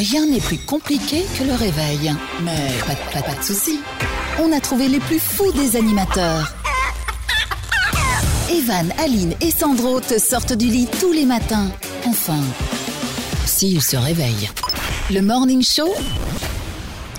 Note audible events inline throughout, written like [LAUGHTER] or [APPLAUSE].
Rien n'est plus compliqué que le réveil. Mais pas, de- pas, pas de soucis. On a trouvé les plus fous des animateurs. [LAUGHS] Evan, Aline et Sandro te sortent du lit tous les matins. Enfin, s'ils se réveillent. Le Morning Show,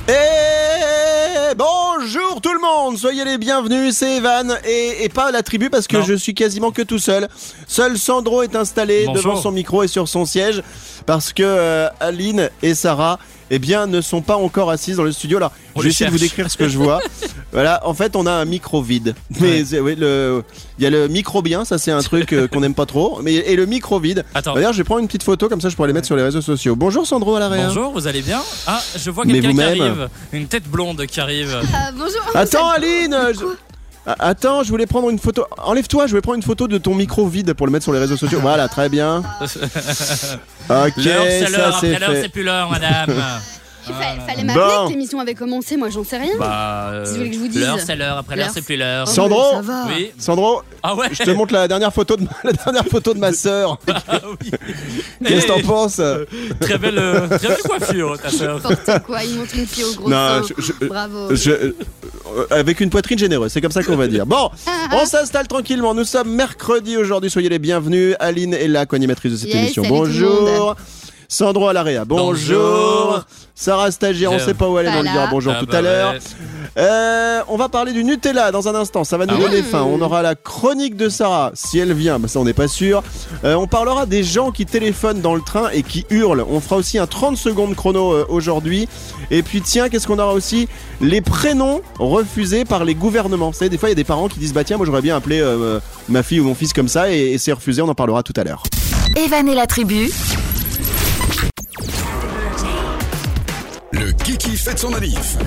Et bonjour tout le monde, soyez les bienvenus, c'est Evan et, et pas la tribu parce que Non. je suis quasiment que tout seul. Seul Sandro est installé Bonjour. devant son micro et sur son siège parce que euh, Aline et Sarah eh bien, ne sont pas encore assises dans le studio. Alors, On je vais essayer de vous décrire ce que je vois. [LAUGHS] voilà, en fait, on a un micro vide. Mais Ouais. c'est- oui, le, il y a le micro bien, ça c'est un truc euh, qu'on n'aime pas trop. Mais et le micro vide. Attends. D'ailleurs, je vais prendre une petite photo comme ça, je pourrais les mettre sur les réseaux sociaux. Bonjour Sandro à l'arrière. Bonjour, vous allez bien Ah, je vois quelqu'un qui vous-même arrive. Une tête blonde qui arrive. Ah, bonjour. Attends Aline je- Attends, je voulais prendre une photo. Enlève-toi, je voulais prendre une photo de ton micro vide pour le mettre sur les réseaux sociaux. Voilà, très bien. [LAUGHS] Ok, ça l'heure. c'est plus l'heure, madame. [LAUGHS] Il fa- fallait m'appeler Bon. que l'émission avait commencé, moi j'en sais rien. Bah, euh, Si vous voulez que je vous dise. l'heure, c'est l'heure. Après l'heure, L'heure, c'est plus l'heure. Oh, Sandro ça va. Oui. Sandro, Ah ouais. je te montre la dernière photo de ma, la dernière photo de ma sœur. [LAUGHS] Ah oui. Qu'est-ce que t'en Eh, penses? Très belle, euh, très belle coiffure, ta sœur. N'importe quoi, il montre une fille au gros Non, sein. je- je- Bravo. Je- euh, avec une poitrine généreuse, c'est comme ça qu'on va dire. Bon, on s'installe tranquillement. Nous sommes mercredi aujourd'hui. Soyez les bienvenus. Aline est là, co-animatrice de cette Yes, émission. salut tout le Bonjour. monde. Sandro à l'AREA. Bonjour. Bonjour. Sarah stagiaire, on sait pas où elle est, mais on lui dira bonjour Ah tout bah à l'heure. ouais. Euh, on va parler du Nutella dans un instant, ça va nous Ah donner ouais faim. On aura la chronique de Sarah, si elle vient, bah ça on n'est pas sûr. Euh, on parlera des gens qui téléphonent dans le train et qui hurlent. On fera aussi un 30 secondes chrono euh, aujourd'hui. Et puis tiens, qu'est-ce qu'on aura aussi? Les prénoms refusés par les gouvernements. Vous savez, des fois il y a des parents qui disent bah tiens, moi j'aurais bien appelé euh, ma fille ou mon fils comme ça et, et c'est refusé, on en parlera tout à l'heure. Evan et la tribu, Kiki fête son manif.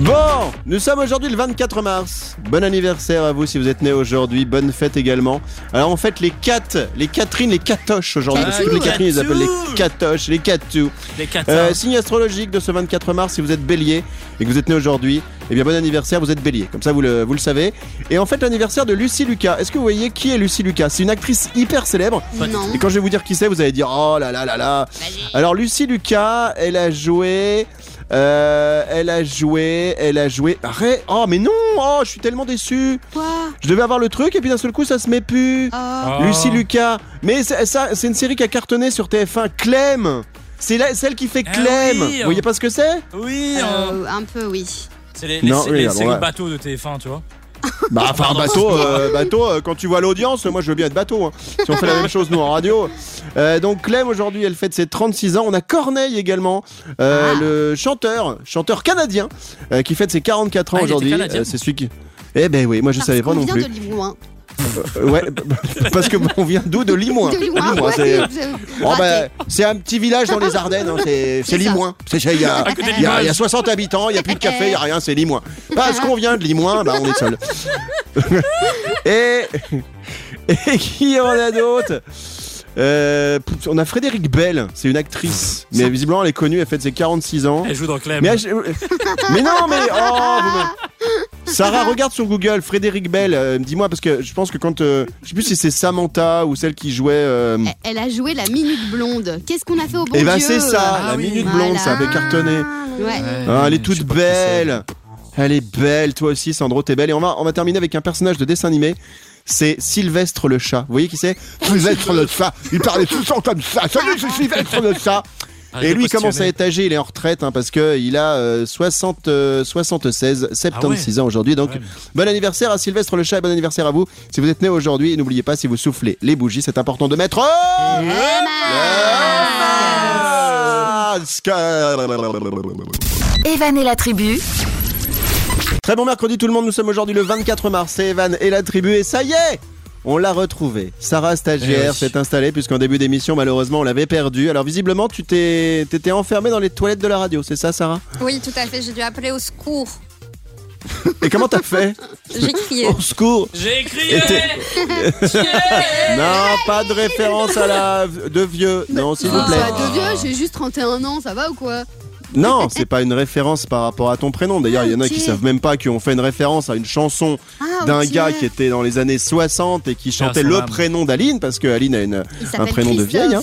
Bon, nous sommes aujourd'hui le 24 mars. Bon anniversaire à vous si vous êtes né aujourd'hui. Bonne fête également. Alors en fait les quatre, les Catherine, les Catoches aujourd'hui. Parce que toutes les Catherine, ils appellent les Catoches, les Catou. Les. Euh, signe astrologique de ce 24 mars, si vous êtes bélier et que vous êtes né aujourd'hui, eh bien bon anniversaire, vous êtes bélier. Comme ça vous le, vous le savez. Et en fait l'anniversaire de Lucie Lucas. Est-ce que vous voyez qui est Lucie Lucas? C'est une actrice hyper célèbre. Non. Et quand je vais vous dire qui c'est, vous allez dire oh là là là là. Alors Lucie Lucas, elle a joué. Euh, elle a joué, elle a joué. Arrête Oh mais non Oh je suis tellement déçu Quoi? Je devais avoir le truc et puis d'un seul coup ça se met plus Oh. Ah. Lucie Lucas Mais c'est- ça c'est une série qui a cartonné sur TF1 Clem C'est celle qui fait Ah Clem oui, Vous voyez pas ce que c'est? Oui. hein. Euh, un peu, oui. C'est les, les, Non, les oui, alors, séries ouais. de bateaux de TF1, tu vois. [LAUGHS] Bah enfin Pardon. bateau, euh, bateau euh, quand tu vois l'audience, moi je veux bien être bateau. hein. Si on fait la [LAUGHS] même chose nous en radio. Euh, donc Clem aujourd'hui elle fête ses 36 ans. On a Corneille également, euh, Ah. le chanteur, chanteur canadien, euh, qui fête ses 44 ans Ah, il était aujourd'hui. canadien c'est celui qui... Eh ben oui, moi je Parce savais pas qu'on non vient plus. de. Euh, ouais, [LAUGHS] parce que on vient d'où De Limoin. De Limoin, Limoin, ouais, c'est- j'ai- Oh, bah, c'est un petit village dans les Ardennes, hein, c'est. Limoin. Il y a, il y a- il y a Limoges. 60 habitants, il n'y a plus de café, il n'y a rien, c'est Limoin. Parce qu'on vient de Limoin, bah, on est seul. [LAUGHS] et, [LAUGHS] et qui en a d'autres Euh, on a Frédéric Bell, c'est une actrice, mais visiblement elle est connue, elle fête ses 46 ans. Elle joue dans Clem. Mais, elle- mais non, mais oh, vous [LAUGHS] Sarah, regarde sur Google Frédéric Bell. euh, Dis-moi parce que je pense que quand euh, je sais plus si c'est Samantha ou celle qui jouait. euh, Elle- Elle a joué la minute blonde. Qu'est-ce qu'on a fait au bon Eh ben Dieu c'est ça, Ah la oui. minute Voilà. blonde, ça avait cartonné. Ouais. Ah, elle est toute belle. Elle est belle, toi aussi, Sandro, t'es belle. Et on va, on va terminer avec un personnage de dessin animé. C'est Sylvestre le chat. Vous voyez qui c'est? Sylvestre le chat. Il parlait tout le temps comme ça. Salut, c'est Sylvestre le chat. Arrête Et lui, il commence à être âgé, il est en retraite hein, parce que il a euh, 60, euh, 76, 76 ans aujourd'hui. Donc, Ah Ouais. bon anniversaire à Sylvestre le chat et bon anniversaire à vous. Si vous êtes né aujourd'hui, et n'oubliez pas, si vous soufflez les bougies, c'est important de mettre. Le masque. Evan et la tribu, Très bon mercredi tout le monde, nous sommes aujourd'hui le 24 mars, c'est Evan et la tribu et ça y est on l'a retrouvé. Sarah stagiaire Eh oui. s'est installée puisqu'en début d'émission malheureusement on l'avait perdue. Alors visiblement tu t'es t'étais enfermée dans les toilettes de la radio, c'est ça Sarah? Oui, tout à fait. J'ai dû appeler au secours. Et comment t'as fait? [LAUGHS] J'ai crié. Au secours J'ai crié [LAUGHS] Non, pas de référence à la de vieux. Non, s'il vous plaît. de vieux, j'ai juste 31 ans, ça va ou quoi? Non, c'est pas une référence par rapport à ton prénom. D'ailleurs, il y en a qui savent même pas qu'on fait une référence à une chanson Ah, d'un gars qui était dans les années 60 et qui chantait le prénom d'Aline parce que Aline a une, un prénom de vieille. hein.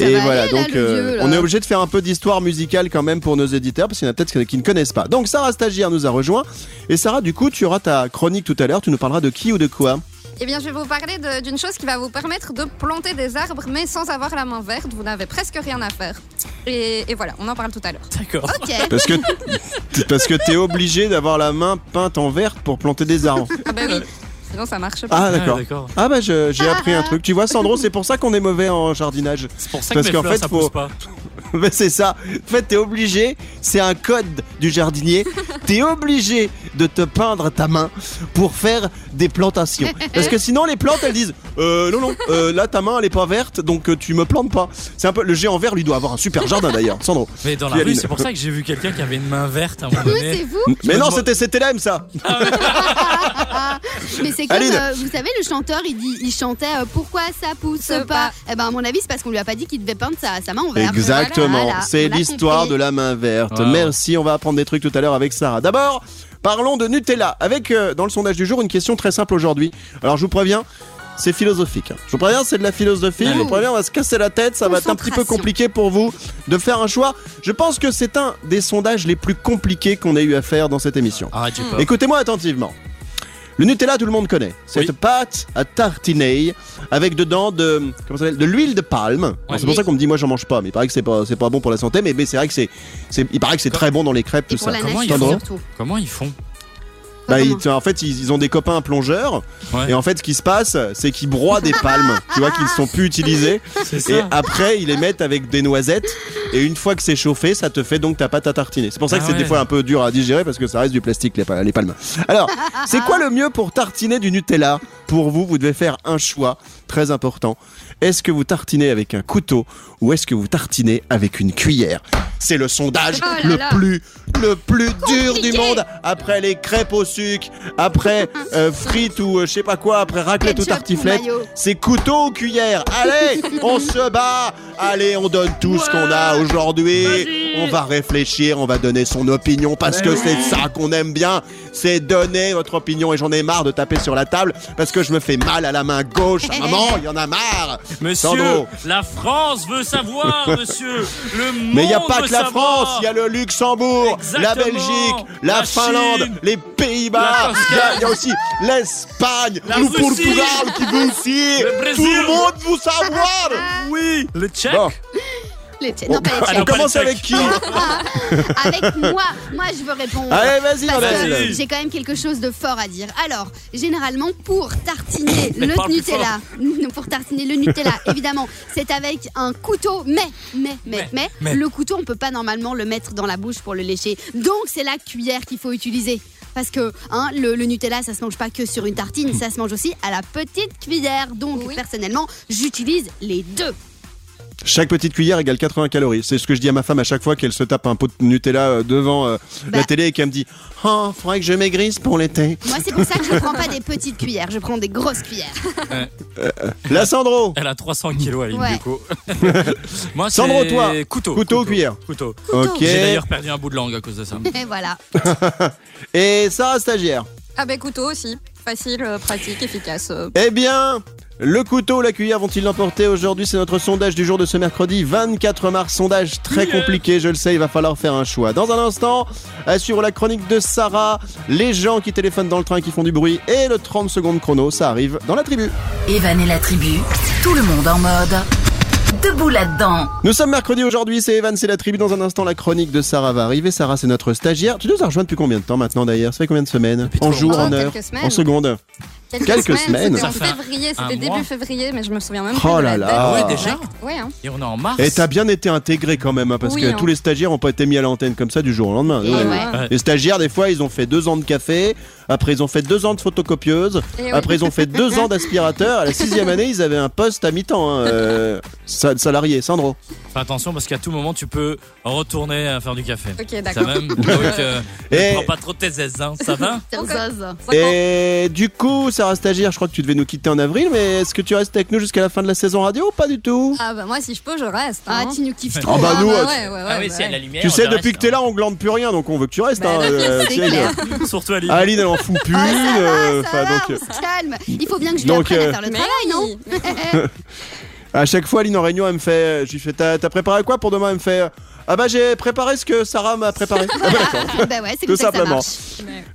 Et voilà, aller, donc euh, vieux, on est obligé de faire un peu d'histoire musicale quand même pour nos éditeurs parce qu'il y en a peut-être qui ne connaissent pas. Donc Sarah Stagiaire nous a rejoint et Sarah du coup tu auras ta chronique tout à l'heure, tu nous parleras de qui ou de quoi? Eh bien, je vais vous parler d'une chose qui va vous permettre de planter des arbres, mais sans avoir la main verte. Vous n'avez presque rien à faire. Et, et voilà, on en parle tout à l'heure. D'accord. Ok. [LAUGHS] Parce que parce que t'es obligé d'avoir la main peinte en verte pour planter des arbres. Ah bah oui, sinon ça marche pas. Ah Ah, d'accord. d'accord. Ah bah j'ai appris un truc. Tu vois Sandro, c'est pour ça qu'on est mauvais en jardinage. C'est pour ça Parce que mes qu'en fait, ça faut- pousse pas. [LAUGHS] Mais c'est ça. En fait, t'es obligé, c'est un code du jardinier. T'es obligé de te peindre ta main pour faire des plantations. [LAUGHS] Parce que sinon, les plantes, elles disent euh, non, non, euh, là ta main elle est pas verte, donc euh, tu me plantes pas. C'est un peu le géant vert, lui doit avoir un super jardin d'ailleurs. Sandro. [LAUGHS] Mais dans la rue, c'est pour ça que j'ai vu quelqu'un qui avait une main verte à un moment donné. c'est vous. Mais non, c'était c'était l'âme ça. [LAUGHS] Mais c'est comme, Aline. euh, vous savez, le chanteur, il, dit, il chantait euh, Pourquoi ça pousse Pousse pas pas. Eh ben, à mon avis, c'est parce qu'on lui a pas dit qu'il devait peindre sa, sa main en vert. Exactement. Voilà, c'est l'histoire de la main verte. Wow. Merci. On va apprendre des trucs tout à l'heure avec Sarah. D'abord, parlons de Nutella. Avec euh, dans le sondage du jour une question très simple aujourd'hui. Alors je vous préviens. C'est philosophique. hein. Je vous préviens, c'est de la philosophie. Je vous préviens, on va se casser la tête. Ça va être un petit peu compliqué pour vous de faire un choix. Je pense que c'est un des sondages les plus compliqués qu'on ait eu à faire dans cette émission. Écoutez-moi attentivement. Le Nutella, tout le monde connaît. Cette Oui. pâte à tartiner avec dedans de, comment ça s'appelle, de l'huile de palme. C'est pour ça qu'on me dit moi j'en mange pas, mais il paraît que c'est pas, c'est pas bon pour la santé, mais, mais c'est vrai que c'est, c'est- il paraît que c'est très bon dans les crêpes Et tout pour ça. la Comment nature ils font surtout. Comment ils font Bah, ils- en fait, ils, ils ont des copains plongeurs Ouais. et en fait, ce qui se passe, c'est qu'ils broient des palmes, [LAUGHS] tu vois, qui ne sont plus utilisées. [LAUGHS] C'est Et ça. après, ils les mettent avec des noisettes. Et une fois que c'est chauffé, ça te fait donc ta pâte à tartiner. C'est pour ça que Ah c'est des fois un peu dur à digérer parce que ça reste du plastique, les palmes. Alors, c'est quoi le mieux pour tartiner du Nutella? Pour vous, vous devez faire un choix très important. Est-ce que vous tartinez avec un couteau ou est-ce que vous tartinez avec une cuillère? C'est le sondage Oh là le là. plus le plus dur du monde. Après les crêpes au sucre, après [LAUGHS] euh, frites ou euh, je sais pas quoi, après raclette ou Ketchup ou tartiflette. C'est couteau ou cuillère? Allez, [LAUGHS] on se bat Allez, on donne tout ce qu'on a aujourd'hui. On va réfléchir, on va donner son opinion parce que c'est ça qu'on aime bien. C'est donner votre opinion et j'en ai marre de taper sur la table parce que je me fais mal à la main gauche. [LAUGHS] Maman, il y en a marre. Monsieur, Sandro. la France veut savoir, monsieur. Le monde Mais il n'y a pas que la savoir. France, il y a le Luxembourg, la. Belgique, la, La Finlande, Chine, les Pays-Bas, il y a- il y, a aussi l'Espagne, le Portugal qui veut aussi. le Tout le monde veut savoir. Oui, le tchèque. Bon, Les. Non, pas les on Tchèques. commence les avec qui [LAUGHS] Avec moi, moi je veux répondre. Allez, vas-y, Parce que Annabelle. j'ai quand même quelque chose de fort à dire. Alors, généralement, pour tartiner [LAUGHS] Mais le parle plus Nutella, [LAUGHS] pour tartiner le Nutella, évidemment, c'est avec un couteau. Mais, mais, mais, Mais, mais, mais. le couteau, on peut pas normalement le mettre dans la bouche pour le lécher. Donc, c'est la cuillère qu'il faut utiliser. Parce que hein, le, le Nutella, ça se mange pas que sur une tartine, ça se mange aussi à la petite cuillère. Donc, Oui. personnellement, j'utilise les deux. Chaque petite cuillère égale 80 calories. C'est ce que je dis à ma femme à chaque fois qu'elle se tape un pot de Nutella euh, devant euh, la Bah. télé et qu'elle me dit Oh, faudrait que je maigrisse pour l'été. Moi, c'est pour ça que je prends pas des petites cuillères, je prends des grosses cuillères. La Sandro Elle a 300 kilos, Aline, Ouais. du coup. [LAUGHS] Moi, c'est Sandro, toi couteau. Couteau ou cuillère Couteau. Ok. J'ai d'ailleurs perdu un bout de langue à cause de ça. Et [LAUGHS] voilà. Et Sarah Stagiaire Ah ben couteau aussi. Facile, euh, pratique, efficace. euh. Eh bien, le couteau, la cuillère vont-ils l'emporter aujourd'hui C'est notre sondage du jour de ce mercredi 24 mars. Sondage très compliqué, je le sais, il va falloir faire un choix. Dans un instant, à suivre la chronique de Sarah, les gens qui téléphonent dans le train qui font du bruit et le 30 secondes chrono, ça arrive dans la tribu. Evan et la tribu, tout le monde en mode. Debout là-dedans. Nous sommes mercredi aujourd'hui, c'est Evan, c'est la tribu. Dans un instant, la chronique de Sarah va arriver. Sarah, c'est notre stagiaire. Tu nous as rejoint depuis combien de temps maintenant d'ailleurs? Ça fait combien de semaines? En jours, en heures, en secondes Quelques semaines. C'était en février, mois. début février, mais je me souviens même Oh plus de là la là. ouais, déjà Ouais, hein. Et on est en mars. Et t'as bien été intégré quand même, hein, parce Oui, que hein. tous les stagiaires n'ont pas été mis à l'antenne comme ça du jour au lendemain. Ouais. ouais. Les stagiaires, des fois, ils ont fait deux ans de café, après ils ont fait deux ans de photocopieuse, Et oui. après ils ont fait deux ans d'aspirateur. À la sixième année, ils avaient un poste à mi-temps, hein, euh, sa- salarié, Sandro. Fais attention parce qu'à tout moment, tu peux retourner à faire du café. Ok, Ça d'accord. même. Donc, euh, [LAUGHS] Et- ne prends pas trop tes aises, hein. Ça va? Et du coup, ça Sarah Stagiaire, je crois que tu devais nous quitter en avril, mais est-ce que tu restes avec nous jusqu'à la fin de la saison radio ou pas du tout? Ah bah moi si je peux je reste. Ah, hein. tu nous kiffes Ah trop. bah Ah nous, bah euh, ouais, ouais, ouais, Ah oui, bah c'est à ouais. la lumière. Tu sais, reste, depuis que t'es là, on glande plus rien, donc on veut que tu restes. Bah, hein, euh, tu. Surtout Aline. Aline, elle en fout plus. Oh, ça va, euh, va, donc, on euh, se calme. Il faut bien que je lui Donc, apprenne euh, à faire le travail, non [LAUGHS] [LAUGHS] à chaque fois, Aline en réunion, elle me fait. Je lui fais T'as t'as préparé quoi pour demain? Elle me fait Ah bah, j'ai préparé ce que Sarah m'a préparé. [LAUGHS] Ah bah, d'accord. [LAUGHS] Bah ouais, c'est Tout ça simplement.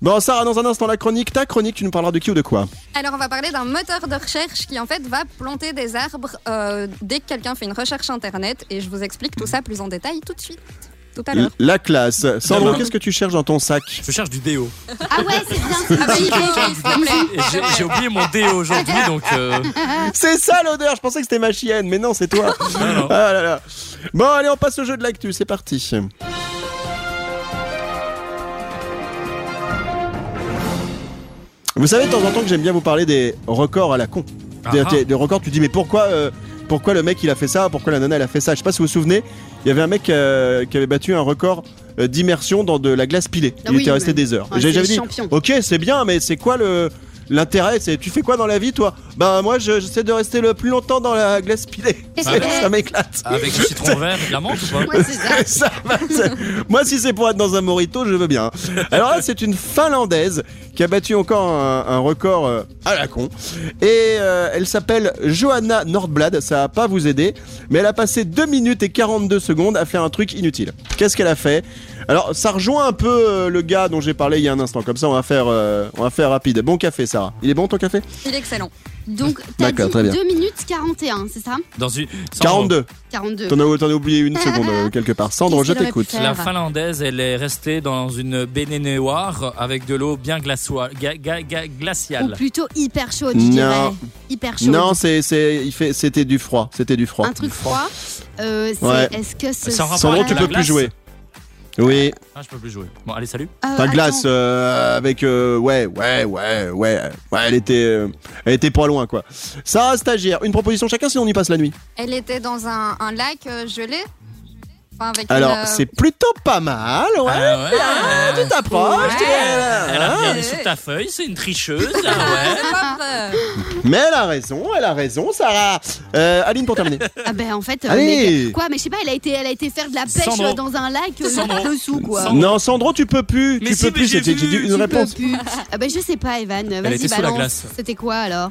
Bon, Sarah, dans un instant, la chronique. Ta chronique, tu nous parleras de qui ou de quoi? Alors on va parler d'un moteur de recherche qui en fait va planter des arbres euh, dès que quelqu'un fait une recherche internet et je vous explique tout ça plus en détail tout de suite. Tout à l'heure. La classe. Sandro, qu'est-ce que tu cherches dans ton sac Je cherche du déo. Ah ouais, c'est bien. c'est Ah bah, il faut, s'il te plaît. Et j'ai- oublié mon déo aujourd'hui, donc. euh, C'est ça l'odeur Je pensais que c'était ma chienne, mais non, c'est toi. non, non. Ah là là. Bon, allez, on passe au jeu de l'actu, c'est parti. Vous savez de temps en temps que j'aime bien vous parler des records à la con. Des, Ah ah. des- des records, tu dis mais pourquoi, euh, pourquoi le mec il a fait ça, pourquoi la nana elle a fait ça. Je sais pas si vous vous souvenez, il y avait un mec euh, qui avait battu un record euh, d'immersion dans de la glace pilée. Ah il oui, était resté mais- des heures. Ah, J'avais dit, ok c'est bien, mais c'est quoi le l'intérêt C'est tu fais quoi dans la vie toi? Ben moi je- j'essaie de rester le plus longtemps dans la glace pilée. Ça m'éclate. Avec du citron vert et de la menthe ou pas Ouais, ça. [LAUGHS] Ça- Moi, si c'est pour être dans un morito, je veux bien. Alors là, c'est une Finlandaise qui a battu encore un, un record euh, à la con. Et euh, elle s'appelle Johanna Nordblad. Ça va pas vous aider, mais elle a passé 2 minutes et 42 secondes à faire un truc inutile. Qu'est-ce qu'elle a fait? Alors, ça rejoint un peu euh, le gars dont j'ai parlé il y a un instant. Comme ça, on va faire, euh, on va faire rapide. Bon café, Sarah. Il est bon ton café? Il est excellent. Donc, [LAUGHS] t'as D'accord, dit très bien. 2 minutes 41, c'est ça? Dans une. Sandro, 42. 42. T'en as, t'en as oublié une seconde [LAUGHS] euh, quelque part. Sandro, je Qu'est-ce aurait pu t'écoute. faire? La finlandaise, elle est restée dans une baignoire avec de l'eau bien glaçoire- ga- ga- ga- Ou glaciale. plutôt hyper chaude, je Non. dirais. Hyper chaude. Non, c'est, c'est, il fait, c'était du froid. C'était du froid. Un truc froid. Euh, c'est- Ouais. Est-ce que ce rapport Sandro, avec tu la peux plus glace jouer. Oui, Ah, je peux plus jouer. Bon, allez, salut. Euh, ta attends. glace euh, avec euh, ouais, ouais, ouais, ouais, ouais, elle était, euh, elle était pas loin quoi. Sarah stagiaire, une proposition chacun, sinon on y passe la nuit. Elle était dans un, un lac euh, gelé. Enfin, avec Alors une, euh, c'est plutôt pas mal, ouais. Ah ouais. Ah, tu t'approches. Ouais. tu es là, Elle a rien sur ta feuille, c'est une tricheuse. [LAUGHS] Ah. Mais elle a raison, elle a raison, Sarah. Euh, Aline pour terminer. [LAUGHS] Ah ben en fait, euh, Allez. mais- quoi, mais je sais pas, elle a été, elle a été faire de la pêche Sandro. euh, dans un lac euh, Sandro. dessous quoi. Sandro. non, Sandro, tu peux plus, Mais tu si, peux mais plus. j'ai une Tu réponse. peux plus. Ah ben je sais pas, Evan. Vas-y, était sous la balance. glace. C'était quoi alors?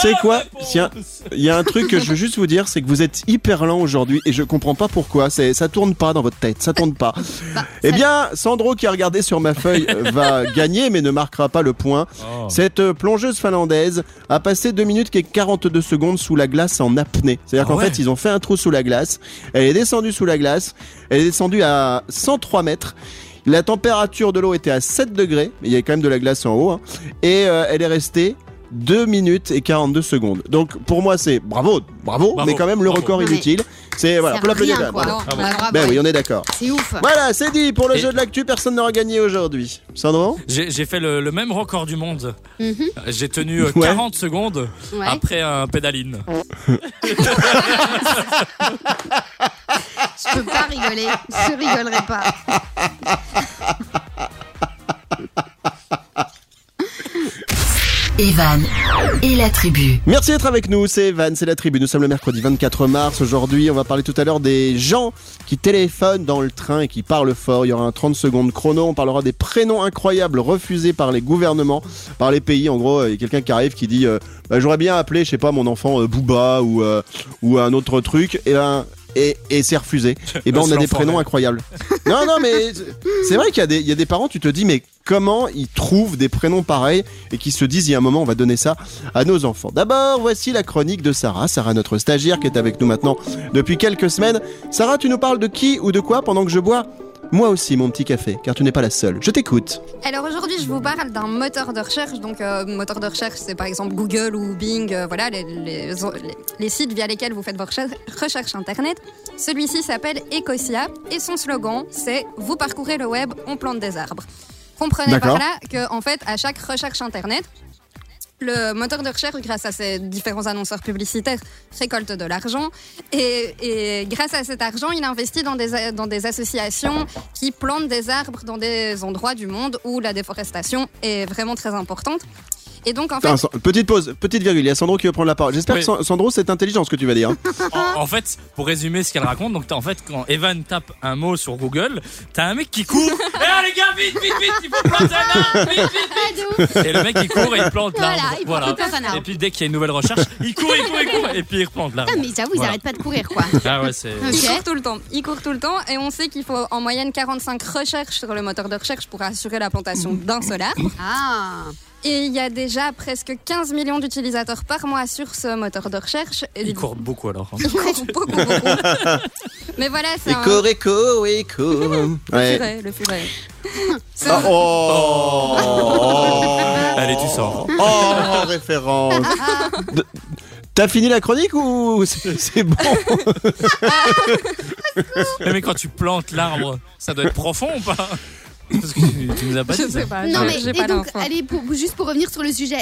C'est quoi Tiens, il y a un truc que je veux juste vous dire, c'est que vous êtes hyper lent aujourd'hui et je comprends pas pourquoi. C'est, ça tourne pas dans votre tête, ça tourne pas. Bah, Eh bien, Sandro qui a regardé sur ma feuille [LAUGHS] va gagner, mais ne marquera pas le point. Oh. Cette euh, plongeuse finlandaise a passé 2 minutes et 42 secondes sous la glace en apnée. C'est-à-dire Ah qu'en ouais. fait, ils ont fait un trou sous la glace. Elle est descendue sous la glace. Elle est descendue à 103 mètres. La température de l'eau était à 7 degrés, mais il y avait quand même de la glace en haut. hein. Et euh, elle est restée 2 minutes et 42 secondes. Donc pour moi, c'est bravo, bravo, Bravo, mais quand même le bravo. record inutile. C'est voilà, pour l'applaudir. rien, quand quoi. même. Non, Bravo. bravo. Ben oui, on est d'accord. C'est ouf. Voilà, c'est dit pour le Et- jeu de l'actu, personne n'aura gagné aujourd'hui. Sandro J'ai j'ai fait le, le même record du monde. Mhm. J'ai tenu euh, Ouais. 40 secondes Ouais. après un pédaline. [LAUGHS] Je peux pas rigoler. Je rigolerai pas. [LAUGHS] Evan et la tribu. Merci d'être avec nous, c'est Evan, c'est la tribu. Nous sommes le mercredi 24 mars. Aujourd'hui, on va parler tout à l'heure des gens qui téléphonent dans le train et qui parlent fort. Il y aura un 30 secondes chrono. On parlera des prénoms incroyables refusés par les gouvernements, par les pays. En gros, il y a quelqu'un qui arrive qui dit euh, Bah, J'aurais bien appelé, je sais pas, mon enfant euh, Booba ou, euh, ou un autre truc. Et ben. Et, et c'est refusé. [LAUGHS] Et ben Euh, on a des prénoms incroyables. Non, non, mais c'est vrai qu'il y, a des- il y a des parents, tu te dis, mais comment ils trouvent des prénoms pareils et qui se disent, il y a un moment, on va donner ça à nos enfants. D'abord, voici la chronique de Sarah. Sarah, notre stagiaire qui est avec nous maintenant depuis quelques semaines. Sarah, tu nous parles de qui ou de quoi pendant que je bois moi aussi mon petit café, car tu n'es pas la seule. Je t'écoute. Alors aujourd'hui, je vous parle d'un moteur de recherche. Donc, euh, moteur de recherche, c'est par exemple Google ou Bing, euh, voilà, les, les- les- les sites via lesquels vous faites vos recherches, internet. Celui-ci s'appelle Ecosia et son slogan, c'est Vous parcourez le web, on plante des arbres. Comprenez par là que, en fait, à chaque recherche internet, le moteur de recherche, grâce à ses différents annonceurs publicitaires, récolte de l'argent. Et, grâce à cet argent, il investit dans des associations qui plantent des arbres dans des endroits du monde où la déforestation est vraiment très importante. Et donc, en fait, Attends, petite pause, petite virgule. Il y a Sandro qui veut prendre la parole. J'espère Oui. que San- Sandro, c'est intelligent ce que tu vas dire. [LAUGHS] En, en fait, pour résumer ce qu'elle raconte, donc t'as- en fait, quand Evan tape un mot sur Google, t'as un mec qui court. [LAUGHS] Eh les gars, vite, vite, vite, il faut planter un arbre, vite, vite, Ah, vite. Et le mec il court et il plante Voilà, l'arbre. il plante- il plante un arbre. Et puis dès qu'il y a une nouvelle recherche, il court, il court, il court, et puis il replante l'arbre. Ah, mais j'avoue, ils Voilà. arrêtent pas de courir, quoi. Ah ouais, c'est. il Ok. court tout le temps. Il court tout le temps et on sait qu'il faut en moyenne 45 recherches sur le moteur de recherche pour assurer la plantation d'un seul arbre. Ah. Et il y a déjà presque 15 millions d'utilisateurs par mois sur ce moteur de recherche. Et Il court beaucoup alors. hein. [LAUGHS] Il court beaucoup, beaucoup. [LAUGHS] Mais voilà, c'est un... Écho, écho, écho. Le furet, le furet. [LAUGHS] Ah, oh Allez, tu sors. Oh, référence. De- T'as fini la chronique ou c'est bon? Mais quand tu plantes l'arbre, ça doit être profond ou pas? Parce que tu, tu nous as pas dit ça. sais pas, Non, j'ai- mais et pas donc, allez, pour, juste pour revenir sur le sujet,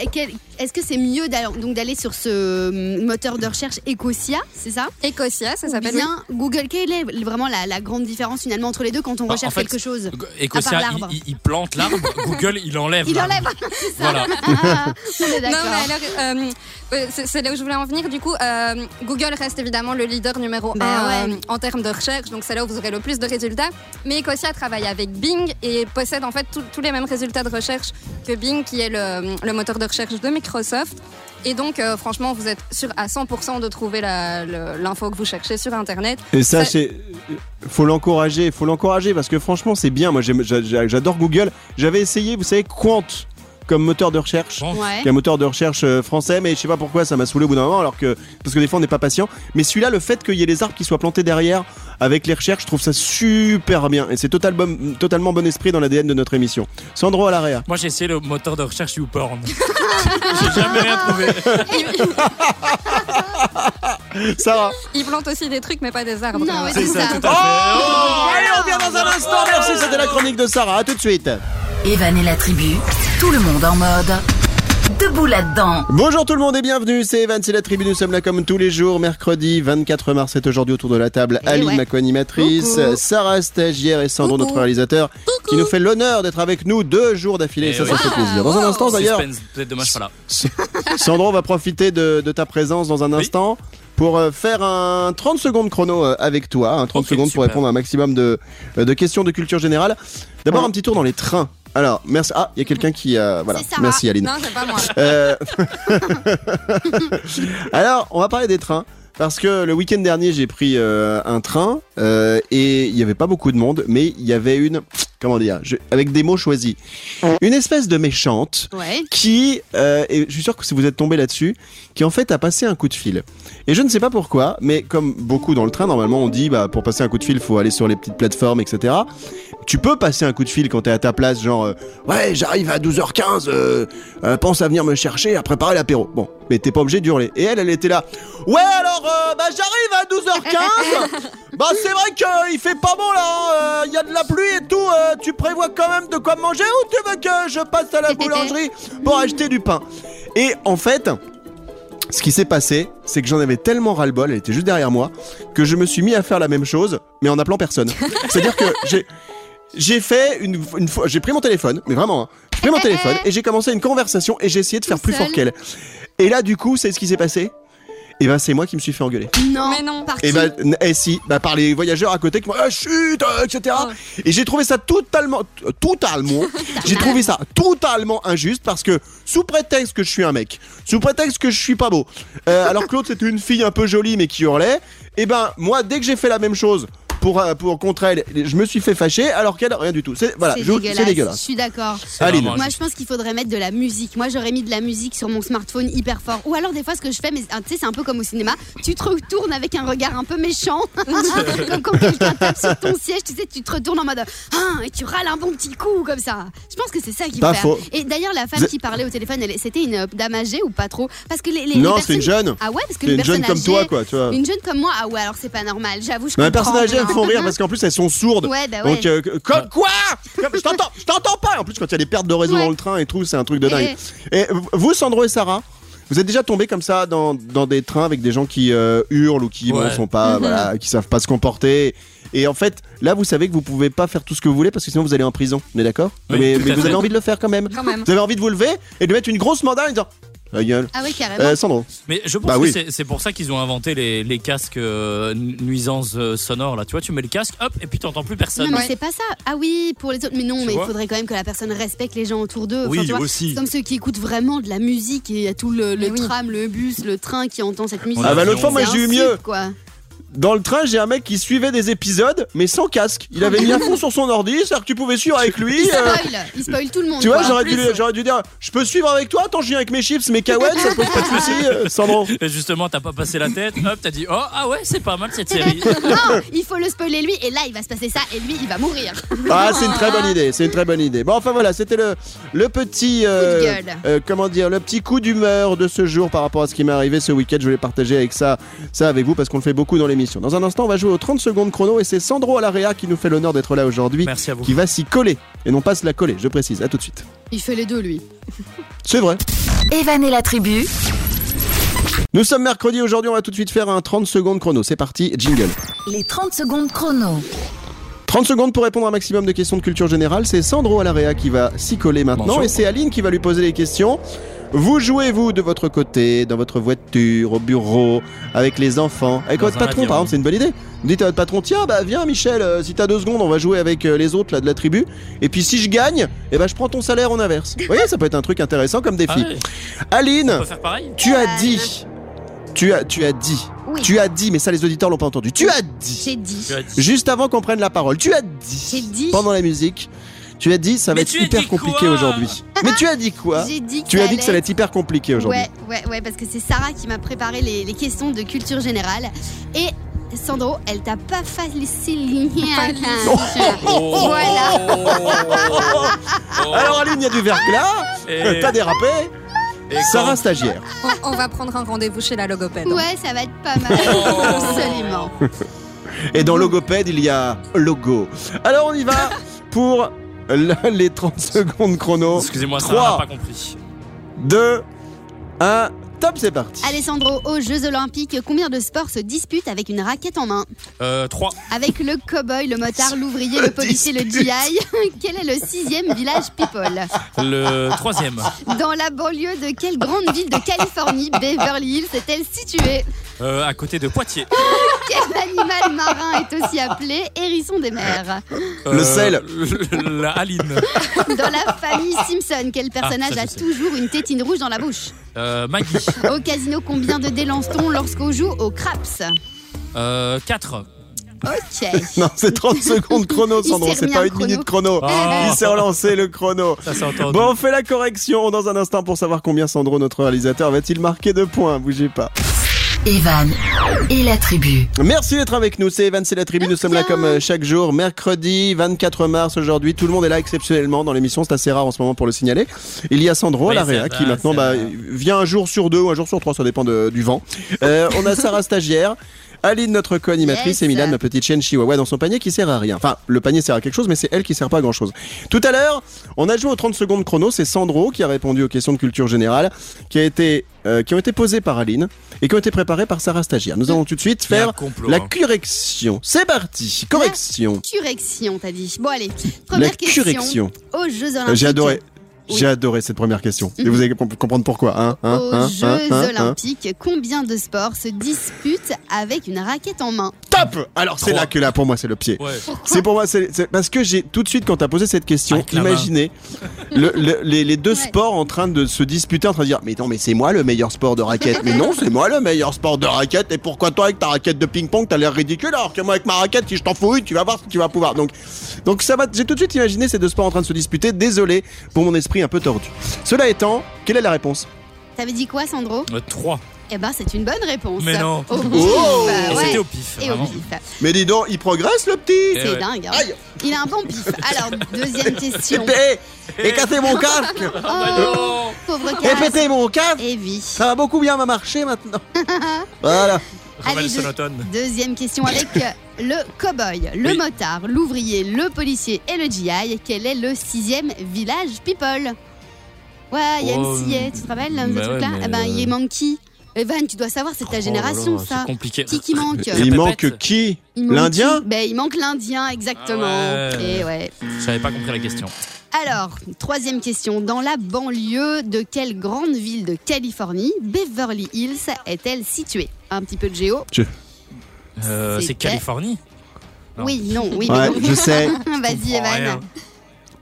est-ce que c'est mieux d'aller, donc d'aller sur ce hum, moteur de recherche Ecosia, c'est ça? Ecosia, ça s'appelle. bien Google. Quelle est vraiment la, la grande différence finalement entre les deux quand on recherche en fait, quelque chose Ecosia, il, il- il plante l'arbre, Google, il enlève Il enlève. [LAUGHS] Voilà. Ah, [LAUGHS] on est Non, d'accord. mais alors, euh, euh, c'est c'est là où je voulais en venir. Du coup, euh, Google reste évidemment le leader numéro Ben un ouais. euh, en termes de recherche, donc c'est là où vous aurez le plus de résultats. Mais Ecosia travaille avec Bing et possède en fait tous- les mêmes résultats de recherche que Bing, qui est le, le moteur de recherche de Microsoft. Et donc, euh, franchement, vous êtes sûr à 100% de trouver l'info que vous cherchez sur Internet. Et ça, Ça- c'est. Faut l'encourager, faut l'encourager parce que franchement, c'est bien. Moi, j'adore Google. J'avais essayé, vous savez, Quant comme moteur de recherche. Ouais. qui est un moteur de recherche euh, français, mais je sais pas pourquoi ça m'a saoulé au bout d'un moment, alors que parce que des fois on n'est pas patient. Mais celui-là, le fait qu'il y ait les arbres qui soient plantés derrière avec les recherches, je trouve ça super bien et c'est total bon- totalement bon esprit dans l'ADN de notre émission. Sandro à l'arrière. Moi, j'ai essayé le moteur de recherche YouPorn. [LAUGHS] j'ai jamais rien trouvé. Sarah. Ils [LAUGHS] plantent aussi des trucs, mais pas des arbres. Non, C'est ça, ça. tout à fait. Oh, allez, on revient dans un instant. Merci, c'était la chronique de Sarah. À tout de suite. Evan et la tribu, tout le monde en mode. Debout là-dedans. Bonjour tout le monde et bienvenue, c'est Evan, c'est la tribu, nous sommes là comme tous les jours, mercredi 24 mars, c'est aujourd'hui autour de la table Eh Ali, ouais. ma co-animatrice. Sarah stagiaire et Sandro, Coucou. notre réalisateur, qui nous fait l'honneur d'être avec nous deux jours d'affilée, Eh ça, ça fait plaisir. Dans un instant d'ailleurs, Suspense, peut-être dommage pas là. Sandro va profiter de, de ta présence dans un Oui. instant pour euh, faire un 30 secondes chrono euh, avec toi, un 30 Ok, secondes pour répondre à un maximum de, euh, de questions de culture générale. D'abord un petit tour dans les trains. Alors, merci. Ah, il y a quelqu'un qui a... Voilà, merci Aline. Non, c'est pas moi. Euh, [LAUGHS] Alors, on va parler des trains. Parce que le week-end dernier, j'ai pris euh, un train euh, et il y avait pas beaucoup de monde, mais il y avait une, comment dire, je- avec des mots choisis, une espèce de méchante Ouais. qui, euh, et je suis sûr que si vous êtes tombé là-dessus, qui en fait a passé un coup de fil. Et je ne sais pas pourquoi, mais comme beaucoup dans le train, normalement on dit, bah pour passer un coup de fil, faut aller sur les petites plateformes, etc. Tu peux passer un coup de fil quand t'es à ta place, genre, euh, ouais, j'arrive à 12h15, euh, pense à venir me chercher, à préparer l'apéro. Bon, mais t'es pas obligé d'hurler. Et elle, elle était là, ouais, alors, bah j'arrive à 12h15. [LAUGHS] bah c'est vrai qu'il fait pas bon là, il y a de la pluie et tout. euh, tu prévois quand même de quoi manger ou tu veux que je passe à la boulangerie pour acheter du pain? Et en fait. Ce qui s'est passé, c'est que j'en avais tellement ras-le-bol, elle était juste derrière moi, que je me suis mis à faire la même chose, mais en appelant personne. [LAUGHS] C'est-à-dire que j'ai, j'ai fait une, une fois, j'ai pris mon téléphone, mais vraiment, hein, j'ai pris mon téléphone [LAUGHS] et j'ai commencé une conversation et j'ai essayé de faire plus fort qu'elle. Et là, du coup, c'est ce qui s'est passé? Et ben, c'est moi qui me suis fait engueuler. Non. Mais non. Par Et qui bah, n- eh si, bah par les voyageurs à côté qui m'ont ah, chut, euh, etc. Oh. Et j'ai trouvé ça totalement, [LAUGHS] totalement, j'ai trouvé ça totalement injuste parce que sous prétexte que je suis un mec, sous prétexte que je suis pas beau, euh, alors que l'autre c'était une fille un peu jolie mais qui hurlait, et ben moi dès que j'ai fait la même chose pour euh, pour contre elle, je me suis fait fâcher alors qu'elle rien du tout. C'est voilà, C'est je- dégueulasse. Je suis d'accord. Moi, je pense qu'il faudrait mettre de la musique. Moi, j'aurais mis de la musique sur mon smartphone hyper fort. Ou alors, des fois, ce que je fais, mais ah, tu sais, c'est un peu comme au cinéma. Tu te retournes avec un regard un peu méchant, [LAUGHS] comme quand quelqu'un tape sur ton siège. Tu sais, tu te retournes en mode ah, et tu râles un bon petit coup comme ça. Je pense que c'est ça qu'il faut faux. faire. Et d'ailleurs, la femme qui parlait au téléphone, elle- c'était une euh, dame âgée ou pas trop? Parce que les, les, Non, c'est une jeune. Ah ouais, parce que les une jeune comme toi quoi, tu vois. Une jeune comme moi, ah ouais, alors c'est pas normal. J'avoue, je comprends. âgées elles non. Font rire parce qu'en plus elles sont sourdes. Ouais, bah ouais. Donc euh, comme quoi Comme- Je t'entends, je t'entends pas. En plus quand il y a des pertes de réseau Ouais. dans le train et tout, c'est un truc de dingue. Et- Et vous Sandro et Sarah, Vous êtes déjà tombé comme ça dans, dans des trains avec des gens qui euh, hurlent ou qui ne Ouais. sont pas, Mhm. voilà, qui savent pas se comporter. Et en fait, là, vous savez que vous pouvez pas faire tout ce que vous voulez parce que sinon vous allez en prison. On est d'accord Oui, Mais, vous avez envie de le faire quand même. Quand même. Vous avez envie de vous lever et de mettre une grosse mandale en disant La gueule. Ah oui, carrément. Euh, Sandro. Mais je pense Bah que oui. c'est- pour ça qu'ils ont inventé les, les casques euh, nuisances euh, sonores là. Tu vois, tu mets le casque, hop, et puis t'entends plus personne. Non mais Ouais. c'est pas ça. Ah oui, pour les autres. Mais non, Tu mais il faudrait quand même que la personne respecte les gens autour d'eux. Enfin, Oui, tu vois, aussi. c'est Comme ceux qui écoutent vraiment de la musique et il y a tout le, le Mais oui. tram, le bus, le train qui entend cette musique. Ah bah, l'autre fois, moi, j'ai eu mieux. Quoi. Dans le train, j'ai un mec qui suivait des épisodes, mais sans casque. Il avait mis à fond sur son ordi, c'est-à-dire que tu pouvais suivre avec lui. Il euh, spoil, il spoil tout le monde. Tu vois, quoi. j'aurais dû, j'aurais dû dire, je peux suivre avec toi, attends, je viens avec mes chips, mes cacahuètes, ça pose pas de soucis, euh, Sandro. [LAUGHS] Et justement, t'as pas passé la tête, hop, t'as dit, oh, ah ouais, c'est pas mal cette série. [LAUGHS] Non, il faut le spoiler lui et là il va se passer ça et lui il va mourir. Ah, c'est une très bonne idée, c'est une très bonne idée. Bon, enfin voilà, c'était le, le petit, euh, euh, comment dire, le petit coup d'humeur de ce jour par rapport à ce qui m'est arrivé ce week-end. Je voulais partager avec ça, ça avec vous parce qu'on le fait beaucoup dans l'émission. Dans un instant, on va jouer aux 30 secondes chrono et c'est Sandro Alaria qui nous fait l'honneur d'être là aujourd'hui, Merci à vous. qui va s'y coller et non pas se la coller. Je précise. À tout de suite. Il fait les deux lui. C'est vrai. Evan et la tribu, Nous sommes mercredi aujourd'hui. On va tout de suite faire un 30 secondes chrono. C'est parti, jingle. les 30 secondes chrono. 30 secondes pour répondre à un maximum de questions de culture générale. C'est Sandro Alaria qui va s'y coller maintenant Bonjour. et c'est Aline qui va lui poser les questions. Vous jouez, vous, de votre côté, dans votre voiture, au bureau, avec les enfants, avec Dans votre patron, avion. par exemple, c'est une bonne idée. Vous dites à votre patron, tiens, bah viens Michel, euh, si t'as deux secondes, on va jouer avec euh, les autres là, de la tribu. Et puis si je gagne, eh ben, je prends ton salaire en inverse. Vous voyez, ça peut être un truc intéressant comme défi. Ah ouais, Aline, on peut faire pareil tu as Euh, dit, tu as, tu as dit, Oui. tu as dit, mais ça les auditeurs l'ont pas entendu. Tu as dit, J'ai dit. Juste avant qu'on prenne la parole, tu as J'ai dit, dit. pendant la musique, tu as dit ça va Mais être hyper compliqué aujourd'hui. [LAUGHS] Mais tu as dit quoi J'ai dit que Tu ça as dit que ça allait allait être hyper compliqué aujourd'hui. Ouais, ouais, ouais, parce que c'est Sarah qui m'a préparé les, les questions de culture générale. Et Sandro, elle t'a pas facilité la. [LAUGHS] Voilà. [LAUGHS] Alors Aline, il y a du verglas, Et- t'as dérapé. et Sarah quand- stagiaire. On, on va prendre un rendez-vous chez la logopède. Ouais, ça va être pas mal. Oh. Absolument. Et dans logopède, il y a logo. Alors on y va pour les 30 secondes chrono. Excusez-moi. Sarah n'a pas compris. 2, 1, top, c'est parti. Alessandro, aux Jeux Olympiques, combien de sports se disputent avec une raquette en main Euh, 3. Avec le cow-boy, le motard, l'ouvrier, le [LAUGHS] policier, le GI, [LAUGHS] quel est le sixième village people Le troisième. Dans la banlieue de quelle grande ville de Californie, Beverly Hills, est-elle située Euh, à côté de Poitiers. [LAUGHS] Quel animal marin est aussi appelé hérisson des mers Le sel. La Aline. Dans la famille Simpson, quel personnage Ah, ça, a toujours une tétine rouge dans la bouche Euh, Maggie. Au casino, combien de dés lance-t-on lorsqu'on joue au craps Euh, 4. Ok. [LAUGHS] Non, c'est 30 secondes chrono, Sandro, c'est pas un une chrono. minute chrono. Ah. Il s'est relancé le chrono. Ça s'est entendu. Bon, on fait la correction dans un instant pour savoir combien Sandro, notre réalisateur, va-t-il marquer de points? Bougez pas. Evan et la tribu. Merci d'être avec nous, c'est Evan, c'est la tribu, nous sommes là comme euh, chaque jour, mercredi 24 mars aujourd'hui, tout le monde est là exceptionnellement dans l'émission, c'est assez rare en ce moment pour le signaler. Il y a Sandro Oui, à l'AREA ça qui maintenant bah, vient un jour sur deux ou un jour sur trois, ça dépend de- du vent. Euh, on a Sarah [LAUGHS] stagiaire. Aline, notre co-animatrice, Yes. et Milan, ma petite chienne chihuahua, dans son panier qui sert à rien. Enfin, le panier sert à quelque chose, mais c'est elle qui sert pas à grand chose. Tout à l'heure, on a joué aux 30 secondes chrono, c'est Sandro qui a répondu aux questions de culture générale, qui, a été, euh, qui ont été posées par Aline et qui ont été préparées par Sarah stagiaire. Nous allons tout de suite faire complot, la hein. correction. C'est parti. Correction. Correction, t'as dit. Bon, allez. Première La question. correction. Aux Jeux Olympiques. J'ai adoré. Oui. J'ai adoré cette première question. Et vous allez comp- comprendre pourquoi. Hein, hein, Aux hein, Jeux hein, hein, hein. Olympiques, combien de sports se disputent avec une raquette en main Top Alors c'est là que là pour moi c'est le pied. Ouais. C'est pour moi, c'est parce que j'ai tout de suite quand t'as posé cette question, imaginé le- le- les, les deux Ouais. sports en train de se disputer, en train de dire mais non mais c'est moi le meilleur sport de raquette, mais non c'est moi le meilleur sport de raquette et pourquoi toi avec ta raquette de ping-pong t'as l'air ridicule alors que moi avec ma raquette si je t'en fous tu vas voir si tu vas pouvoir. Donc donc ça va, j'ai tout de suite imaginé ces deux sports en train de se disputer. Désolé pour mon esprit un peu tordu. Cela étant, quelle est la réponse? T'avais dit quoi, Sandro? 3. Eh ben, c'est une bonne réponse. Mais non. Au pif, Oh bah Et ouais. c'était au pif. Et au vraiment. pif. Mais dis donc, il progresse le petit. Eh C'est ouais. dingue. hein. Aïe. Il a un bon pif. Alors, deuxième question. Et, et cassez mon casque Oh, pauvre Et casque. pétez mon casque Et vie. Ça va beaucoup bien marcher maintenant. [LAUGHS] voilà. Allez, deux-. Deuxième question avec le cow-boy, le Oui. motard, l'ouvrier, le policier et le GI. Quel est le sixième village people? Ouais, il y a Oh, MCA, tu te rappelles, bah ce ouais, truc-là? mais, Eh ben, il euh, manque qui? Evan, tu dois savoir, c'est ta Oh là génération, là, ça. C'est compliqué. Qui qui manque? Il manque qui? L'Indien? Ben, il manque l'Indien, exactement. Ah ouais. Et ouais. J'avais pas compris la question. Alors, troisième question. Dans la banlieue de quelle grande ville de Californie Beverly Hills est-elle située? Un petit peu de géo. Euh, c'est C'était- Californie? Non. Oui, non, oui. Ouais, non. je [LAUGHS] sais. Vas-y, Evan.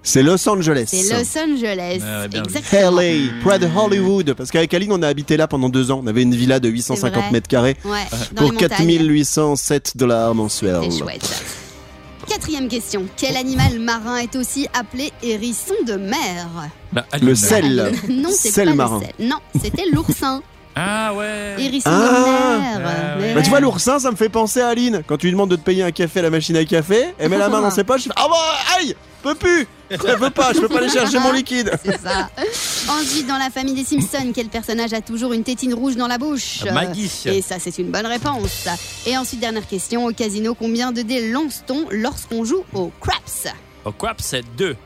C'est Los Angeles. C'est Los Angeles. Ouais, vu. exactement. LA, près de Hollywood. Parce qu'avec Aline, on a habité là pendant deux ans. On avait une villa de 850 vrai. mètres carrés Ouais, pour les montagnes. 4807 dollars mensuels. C'est chouette. Quatrième question. Quel animal marin est aussi appelé hérisson de mer Bah. Le sel. Non, c'est pas marin. le sel. Non, c'était l'oursin. Ah ouais. Hérisson Ah. de mer. Ah, Mais ouais. Bah, tu vois, l'oursin, ça me fait penser à Aline. Quand tu lui demandes de te payer un café à la machine à café, elle met la main dans ses poches. elle fait, Ah bah, aïe, peux plus. Elle veut pas, je peux pas aller chercher mon liquide. C'est ça. Ensuite, dans la famille des Simpsons, quel personnage a toujours une tétine rouge dans la bouche? Maggie. Et ça, c'est une bonne réponse. Et ensuite, dernière question. Au casino, combien de dés lance-t-on lorsqu'on joue au craps? Au Quap, c'est 2.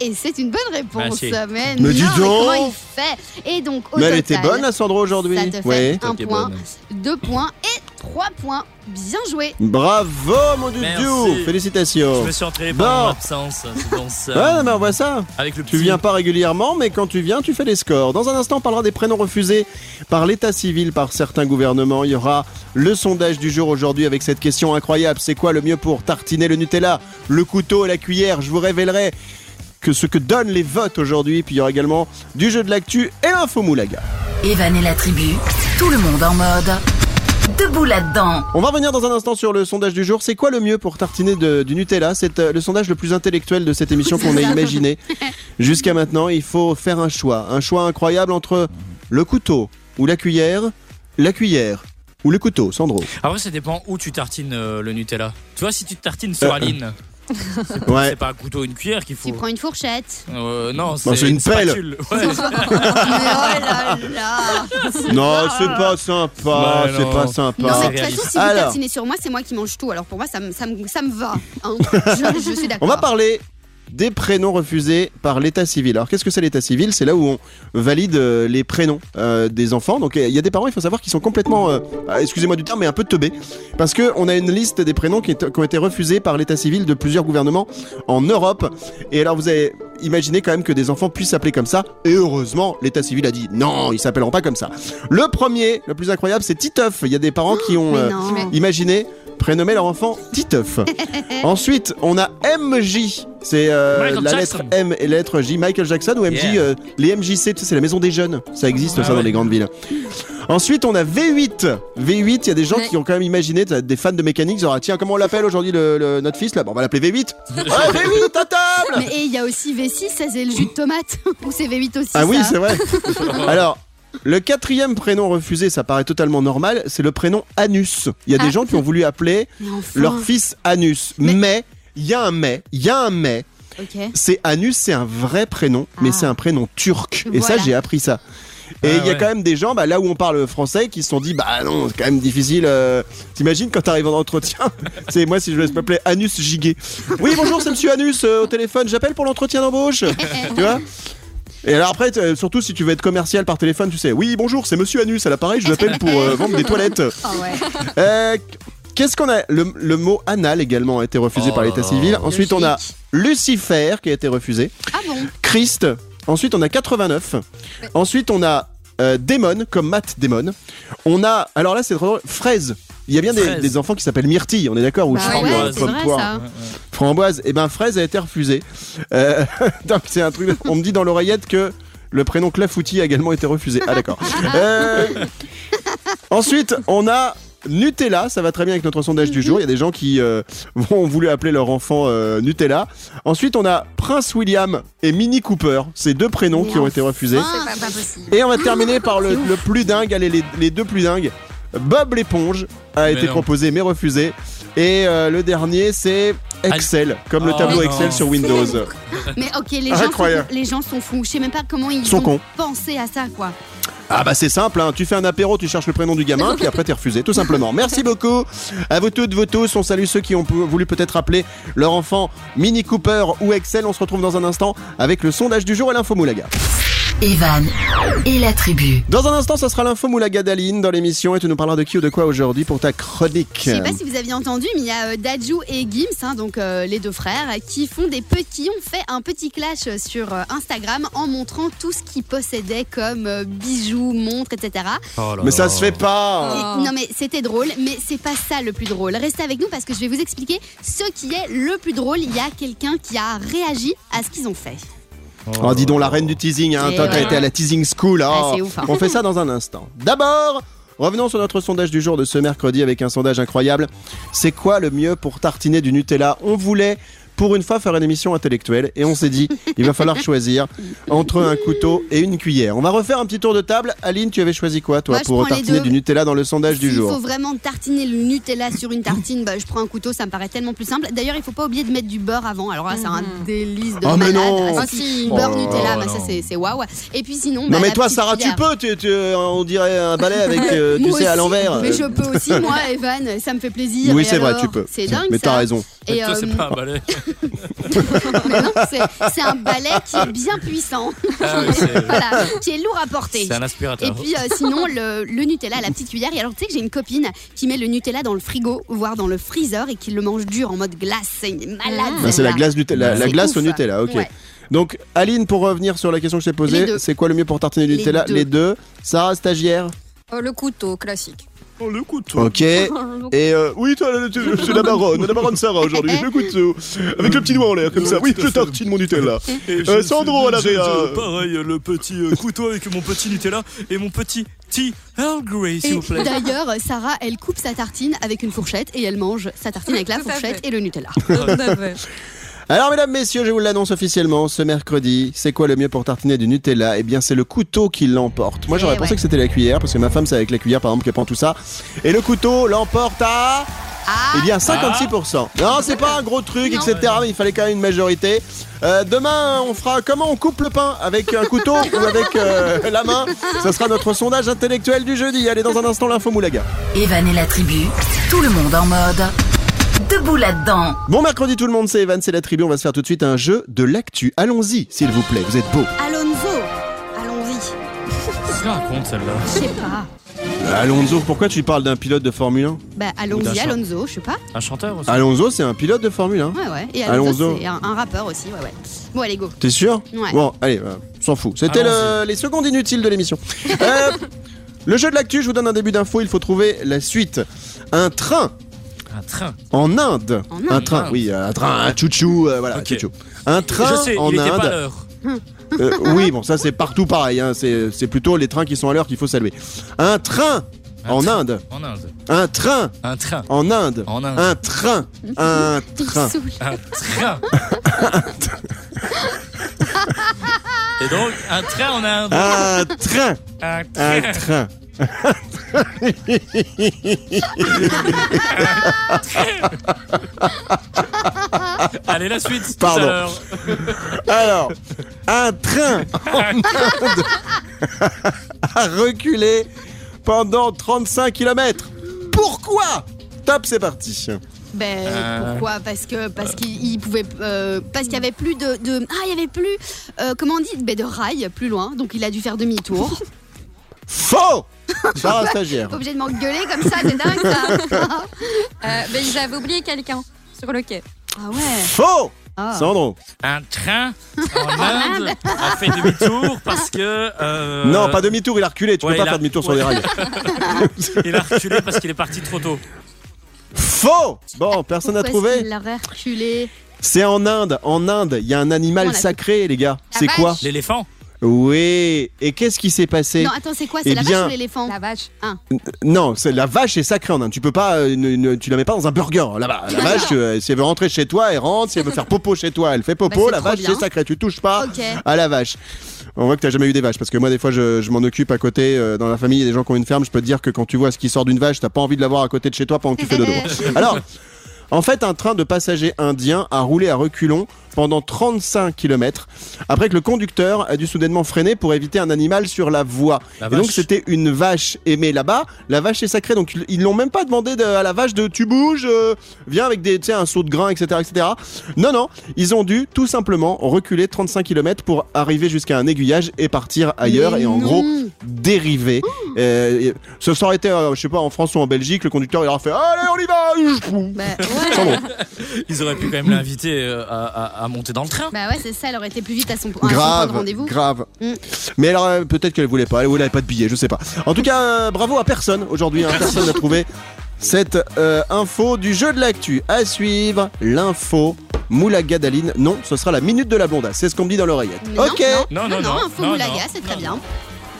Et c'est une bonne réponse. Merci. Mais, Mais dis non, mais donc comment il fait? Et donc, au Mais elle était bonne, la Sandro, aujourd'hui. Ça te fait un point, bonne. deux points et trois points. Bien joué. Bravo, mon. Dudu. Félicitations. Je me suis entraîné Bon. pendant mon absence. Dans ça. Ouais, non, mais on voit ça. Avec le petit. Tu viens pas régulièrement, mais quand tu viens, tu fais des scores. Dans un instant, on parlera des prénoms refusés par l'état civil par certains gouvernements. Il y aura le sondage du jour aujourd'hui avec cette question incroyable. C'est quoi le mieux pour tartiner le Nutella Le couteau et la cuillère? Je vous révélerai que ce que donnent les votes aujourd'hui. Puis il y aura également du jeu de l'actu et l'info moulaga. Evan et la tribu, tout le monde en mode. Debout là-dedans. On va revenir dans un instant sur le sondage du jour. C'est quoi le mieux pour tartiner de- du Nutella? C'est euh, le sondage le plus intellectuel de cette émission qu'on ait [LAUGHS] imaginé jusqu'à maintenant. Il faut faire un choix. Un choix incroyable entre le couteau ou la cuillère, la cuillère ou le couteau, Sandro. Après, ça dépend où tu tartines euh, le Nutella. Tu vois, si tu tartines sur Euh, Aline. C'est pas un couteau ou une cuillère qu'il faut. Tu prends une fourchette. Euh, non, c'est c'est une pelle. spatule. [LAUGHS] Ouais. [LAUGHS] Mais oh là là. Non, c'est pas sympa. Bah c'est non. pas Non, sympa. mais de toute façon, si vous Alors. tartinez sur moi, c'est moi qui mange tout. Alors pour moi, ça me, ça me, ça me va. hein. Je, je suis On d'accord. va parler des prénoms refusés par l'état civil. Alors qu'est-ce que c'est l'état civil? C'est là où on valide euh, les prénoms euh, des enfants. Donc il y a des parents, il faut savoir qu'ils sont complètement, euh, ah, excusez-moi du terme, mais un peu teubés. Parce que on a une liste des prénoms qui, est- qui ont été refusés par l'état civil de plusieurs gouvernements en Europe. Et alors vous avez imaginé quand même que des enfants puissent s'appeler comme ça. Et heureusement, l'état civil a dit non, ils s'appelleront pas comme ça. Le premier, le plus incroyable, c'est Titeuf. Il y a des parents qui ont imaginé prénommer leur enfant Titeuf. [LAUGHS] Ensuite, on a MJ. C'est euh, la Jackson. lettre M et la lettre J. Michael Jackson ou MJ, Yeah. euh, les MJC, tu sais, c'est la maison des jeunes. Ça existe Ah ça dans les grandes villes. Ensuite, on a V8. V8, il y a des gens qui ont quand même imaginé, des fans de mécanique, ils auraient tiens, comment on l'appelle aujourd'hui le, le- notre fils là? Bon, on va l'appeler V8. Ouais, V8 à table Mais et il y a aussi V6, ça c'est le jus de tomate. [LAUGHS] Ou c'est V8 aussi. Ah oui, c'est vrai. [LAUGHS] Alors, le quatrième prénom refusé, ça paraît totalement normal, c'est le prénom Anus. Il y a des Ah. gens qui ont voulu appeler enfin. leur fils Anus. Mais- Mais, il y a un mais, il y a un mais. Ok. C'est Anus, c'est un vrai prénom, mais Ah. c'est un prénom turc. Et ça, j'ai appris ça. Et Ah il y a ouais. quand même des gens, bah, là où on parle français, qui se sont dit, bah non, c'est quand même difficile. euh, T'imagines quand t'arrives en entretien? [LAUGHS] C'est moi si je vais m'appeler Anus Giguet. Oui, bonjour, c'est Monsieur Anus euh, au téléphone. J'appelle pour l'entretien d'embauche. [LAUGHS] tu vois? Et alors après, euh, surtout si tu veux être commercial par téléphone, tu sais, oui bonjour, c'est Monsieur Anus à l'appareil, je l'appelle pour euh, vendre des toilettes. [LAUGHS] Ah ouais. Qu'est-ce qu'on a le, le mot anal également a été refusé Oh par là l'état civil. Ensuite, on a. Lucifer qui a été refusé. Ah bon Christ. Ensuite, on a 89. Ensuite, on a euh, Démon, comme Matt Démon. On a, alors là, c'est trop drôle, Fraise. Il y a bien des, enfants qui s'appellent Myrtille, on est d'accord Ou Bah Framboise, ouais, c'est pomme, vrai poire. ça. Framboise. Et ben, Fraise a été refusé. Euh, [LAUGHS] donc, c'est un truc. On me dit dans l'oreillette que le prénom Clafoutis a également été refusé. Ah, d'accord. [LAUGHS] Euh, ensuite, on a. Nutella, ça va très bien avec notre sondage du jour. Il y a des gens qui euh, [LAUGHS] ont voulu appeler leur enfant euh, Nutella. Ensuite, on a Prince William et Minnie Cooper, ces deux prénoms Mais qui ont été refusés. enfin. C'est pas, pas possible. Et on va terminer par le, [LAUGHS] le plus dingue, allez, les, les deux plus dingues. Bob l'éponge a Mais été non. proposé mais refusé. Et euh, le dernier, c'est Excel, comme le Oh, tableau non. Excel sur Windows. Mais ok, les gens, sont, Incroyable. les gens sont fous. Je sais même pas comment ils Sont ont cons. pensé à ça, quoi. Ah bah c'est simple, hein. tu fais un apéro, tu cherches le prénom du gamin, puis après t'es refusé, tout simplement. Merci beaucoup à vous toutes, vous tous. On salue ceux qui ont voulu peut-être appeler leur enfant Mini Cooper ou Excel. On se retrouve dans un instant avec le sondage du jour et l'info Moulaga. Evan et la tribu. Dans un instant, ça sera l'info Moulaga d'Aline dans l'émission et tu nous parleras de qui ou de quoi aujourd'hui pour ta chronique. Je sais pas si vous aviez entendu, mais il y a euh, Daju et Gims, hein, donc euh, les deux frères, qui font des petits, ont fait un petit clash sur euh, Instagram en montrant tout ce qu'ils possédaient comme euh, bijoux, montres, etc. Oh là Mais ça là. se fait pas. Et- non mais c'était drôle, mais c'est pas ça le plus drôle. Restez avec nous parce que je vais vous expliquer ce qui est le plus drôle. Il y a quelqu'un qui a réagi à ce qu'ils ont fait. Oh, dis donc, la reine du teasing, hein. Et toi, t'as ouais. été à la teasing school. Ah, oh. c'est ouf, hein. On fait ça dans un instant. D'abord, revenons sur notre sondage du jour de ce mercredi avec un sondage incroyable. C'est quoi le mieux pour tartiner du Nutella? On voulait. Pour une fois, faire une émission intellectuelle et on s'est dit, il va falloir choisir entre un couteau et une cuillère. On va refaire un petit tour de table. Aline, tu avais choisi quoi, toi, Moi, pour tartiner du Nutella dans le sondage du S'il faut jour vraiment tartiner le Nutella sur une tartine, bah, je prends un couteau, ça me paraît tellement plus simple. D'ailleurs, il faut pas oublier de mettre du beurre avant. Alors là, c'est un délice de Oh, mais malade. non. Ah, Ah, si, si. Beurre Oh, Nutella, oh, bah, ça c'est c'est waouh. Et puis sinon, Non bah, mais toi Sarah tu peux, tu, tu- on dirait un balai avec euh, [LAUGHS] tu sais à aussi, l'envers. Mais je peux aussi, moi, [LAUGHS] Evan, ça me fait plaisir. Oui c'est vrai tu peux. C'est dingue Mais t'as raison. Et, Toi, euh, c'est pas un balai. [LAUGHS] mais non, c'est un balai qui est bien puissant, Ah oui, [LAUGHS] c'est- voilà, qui est lourd à porter. c'est un Et puis euh, sinon le, le Nutella, la petite cuillère. Et alors tu sais que j'ai une copine qui met le Nutella dans le frigo, voire dans le freezer et qui le mange dur en mode glace. C'est une malade. Ah, c'est la celle-là. glace Nutella, la C'est glace ouf. au Nutella, ok. Ouais. Donc Aline, pour revenir sur la question que je t'ai Les posée, deux. c'est quoi le mieux pour tartiner du Les Nutella? deux. Les deux. Sarah, stagiaire? Oh, le couteau classique. Oh, le couteau. Ok. [LAUGHS] Et euh, oui, toi, c'est la baronne, la baronne Sarah aujourd'hui, le couteau, avec le petit doigt en l'air comme ça. Oui, je tartine mon Nutella. Euh, Sandro à la réa. Pareil, le petit euh, couteau avec mon petit Nutella et mon petit tea Earl Grey, s'il vous plaît. d'ailleurs, Sarah, elle coupe sa tartine avec une fourchette et elle mange sa tartine avec la fourchette et le Nutella. Alors, mesdames, messieurs, je vous l'annonce officiellement, ce mercredi, c'est quoi le mieux pour tartiner du Nutella? Eh bien, c'est le couteau qui l'emporte. Moi, j'aurais Eh pensé ouais. que c'était la cuillère, parce que ma femme, c'est avec la cuillère, par exemple, qu'elle prend tout ça. Et le couteau l'emporte à... Ah, Eh bien, 56%. Non, c'est pas un gros truc, Non. etc. Mais il fallait quand même une majorité. Euh, demain, on fera comment on coupe le pain? Avec un couteau ou avec euh, [LAUGHS] la main? Ça sera notre sondage intellectuel du jeudi. Allez, dans un instant, l'info Moulaga. Evan et la tribu, tout le monde en mode. Debout là-dedans. Bon mercredi tout le monde, c'est Evan, c'est la tribu. On va se faire tout de suite un jeu de l'actu. Allons-y, s'il vous plaît. Vous êtes beau. Alonso, allons-y. Qu'est-ce qu'elle raconte celle-là Je sais pas. Alonso, pourquoi tu parles d'un pilote de Formule 1 Bah allons-y. Alonso, je sais pas. Un chanteur aussi Alonso, c'est un pilote de Formule 1. Ouais, ouais. Et Alonso, Alonso. c'est un, un rappeur aussi, ouais, ouais. Bon, allez, go. T'es sûr? Ouais. Bon, allez, euh, on s'en fout. C'était le- les secondes inutiles de l'émission. [LAUGHS] Euh, le jeu de l'actu, je vous donne un début d'info. Il faut trouver la suite. Un train Un train. en Inde. En Inde. Un train, Inde. oui, un train, un chouchou, euh, voilà, Ok. chouchou. Un train Je sais, en il était pas à Inde. l'heure. Euh, oui, bon, ça c'est partout pareil. hein. C'est c'est plutôt les trains qui sont à l'heure qu'il faut saluer. Un train Un en train. Inde. En Inde. Un train Un train. en Inde. En Inde. Un train. Un [LAUGHS] train. Un train. [LAUGHS] Et donc, un train en Inde. Un train. Un Un train. Train. [LAUGHS] Allez, la suite. tout Pardon. à l'heure. [LAUGHS] Alors, un train en [LAUGHS] Inde a reculé pendant 35 km. Pourquoi? Top, c'est parti. Ben Euh. pourquoi? Parce que parce qu'il il pouvait euh, parce qu'il y avait plus de, de- ah il y avait plus euh, comment on dit? Ben, de rails plus loin donc il a dû faire demi-tour. Faux [LAUGHS] Sarah stagiaire. Pas obligé de m'engueuler comme ça c'est dingue ça. [LAUGHS] Euh, mais ils avaient oublié quelqu'un sur le quai. ah ouais. Faux Ah. Sandro. Un train en [LAUGHS] Inde a fait demi-tour parce que. euh, Non, pas demi-tour, il a reculé. Tu ouais, peux pas il a- faire demi-tour sur des rails. Il a reculé parce qu'il est parti trop tôt. Faux Bon, personne n'a trouvé qu'il l'aurait reculé? C'est en Inde. En Inde, il y a un animal sacré, les gars. C'est quoi. L'éléphant Oui. Et qu'est-ce qui s'est passé Non attends c'est quoi? Eh c'est la bien- vache ou l'éléphant? La vache. Non, c'est la vache est sacrée en Inde. Tu peux pas, euh, ne- ne- tu la mets pas dans un burger là-bas. La vache, euh, si elle veut rentrer chez toi, elle rentre. Si elle veut faire popo chez toi, elle fait popo. Bah, c'est la trop vache, bien. c'est sacré. Tu touches pas Ok. à la vache. On voit que t'as jamais eu des vaches parce que moi des fois je, je m'en occupe à côté euh, dans la famille il y a des gens qui ont une ferme je peux te dire que quand tu vois ce qui sort d'une vache t'as pas envie de l'avoir à côté de chez toi pendant que tu fais dodo [LAUGHS] alors en fait un train de passagers indiens a roulé à reculons pendant 35 km après que le conducteur a dû soudainement freiner pour éviter un animal sur la voie. La Et donc c'était une vache aimée là-bas. La vache est sacrée, donc ils- l'ont même pas demandé de- à la vache de tu bouges, euh, viens avec des, tu sais, un seau de grain, etc., etc. Non, non, ils ont dû tout simplement reculer 35 km pour arriver jusqu'à un aiguillage et partir ailleurs Mais et en non. gros dériver. Euh, et- ça aurait été, euh, je sais pas, en France ou en Belgique, le conducteur il aurait fait allez on y va. Bah ouais. Bon. [LAUGHS] Ils auraient pu quand même l'inviter euh, à, à- à monter dans le train. Bah ouais, c'est ça, elle aurait été plus vite à son, à son point de Grave, rendez-vous. grave. Mm. Mais alors euh, peut-être qu'elle voulait pas, elle voulait pas de billets, je sais pas. En tout cas, euh, bravo à personne aujourd'hui, hein, personne n'a trouvé cette euh, info du jeu de l'actu. À suivre, l'info Moulaga d'Aline. Non, ce sera la minute de la blondasse, c'est ce qu'on me dit dans l'oreillette. Non, ok. Non, non, Non, non, non. info non, Moulaga, non, c'est non, très bien.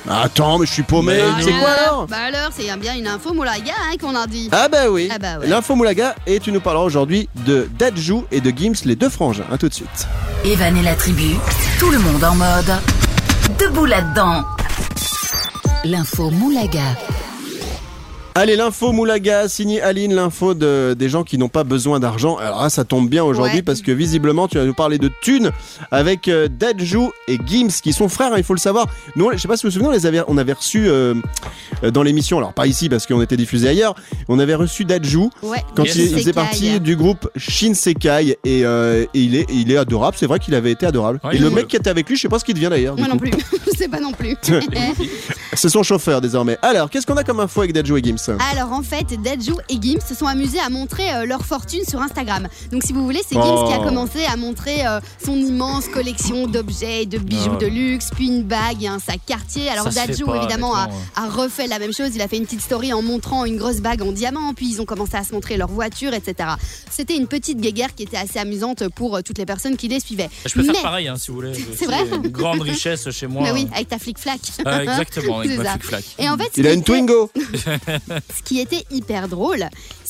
Non. Attends, mais je suis paumé. Mais C'est quoi alors Bah alors, c'est bien une info Moulaga hein, qu'on a dit. Ah bah oui, Ah bah ouais. l'info Moulaga et tu nous parleras aujourd'hui de Dadju et de Gims, les deux frangins. À tout de suite. Evan et la tribu, tout le monde en mode. Debout là-dedans. L'info Moulaga. Allez, l'info Moulaga, signé Aline, l'info de, des gens qui n'ont pas besoin d'argent. Alors là, ça tombe bien aujourd'hui Ouais. parce que visiblement, tu vas nous parler de thunes avec euh, Dadju et Gims qui sont frères, hein, il faut le savoir. Nous, je sais pas si vous vous souvenez, on, les avait, on avait reçus euh, euh, dans l'émission, alors pas ici parce qu'on était diffusé ailleurs, on avait reçu Dadju Ouais. quand Yes. il, il faisait partie du groupe Shinsekai et, euh, et il, est, il est adorable, c'est vrai qu'il avait été adorable. Ouais, et le mec qui était avec lui, je sais pas ce qu'il devient d'ailleurs. Moi non coup. plus, [LAUGHS] je sais pas non plus. [LAUGHS] C'est son chauffeur désormais. Alors, qu'est-ce qu'on a comme info avec Dadju et Gims? Alors en fait, Dadju et Gims se sont amusés à montrer euh, leur fortune sur Instagram. Donc si vous voulez, c'est Gims Oh. qui a commencé à montrer euh, son immense collection d'objets, de bijoux Oh. de luxe, puis une bague et un sac quartier. Alors pas, évidemment a, refait la même chose. Il a fait une petite story en montrant une grosse bague en diamant, puis ils ont commencé à se montrer leur voiture, etc. C'était une petite guéguerre qui était assez amusante pour euh, toutes les personnes qui les suivaient. Je peux faire pareil hein, si vous voulez. [LAUGHS] C'est vrai Une grande richesse chez moi. [LAUGHS] Bah oui, avec ta flic-flac. Euh, exactement, avec [LAUGHS] ma flic-flac. Et en fait, Il a une Twingo Ce qui était hyper drôle,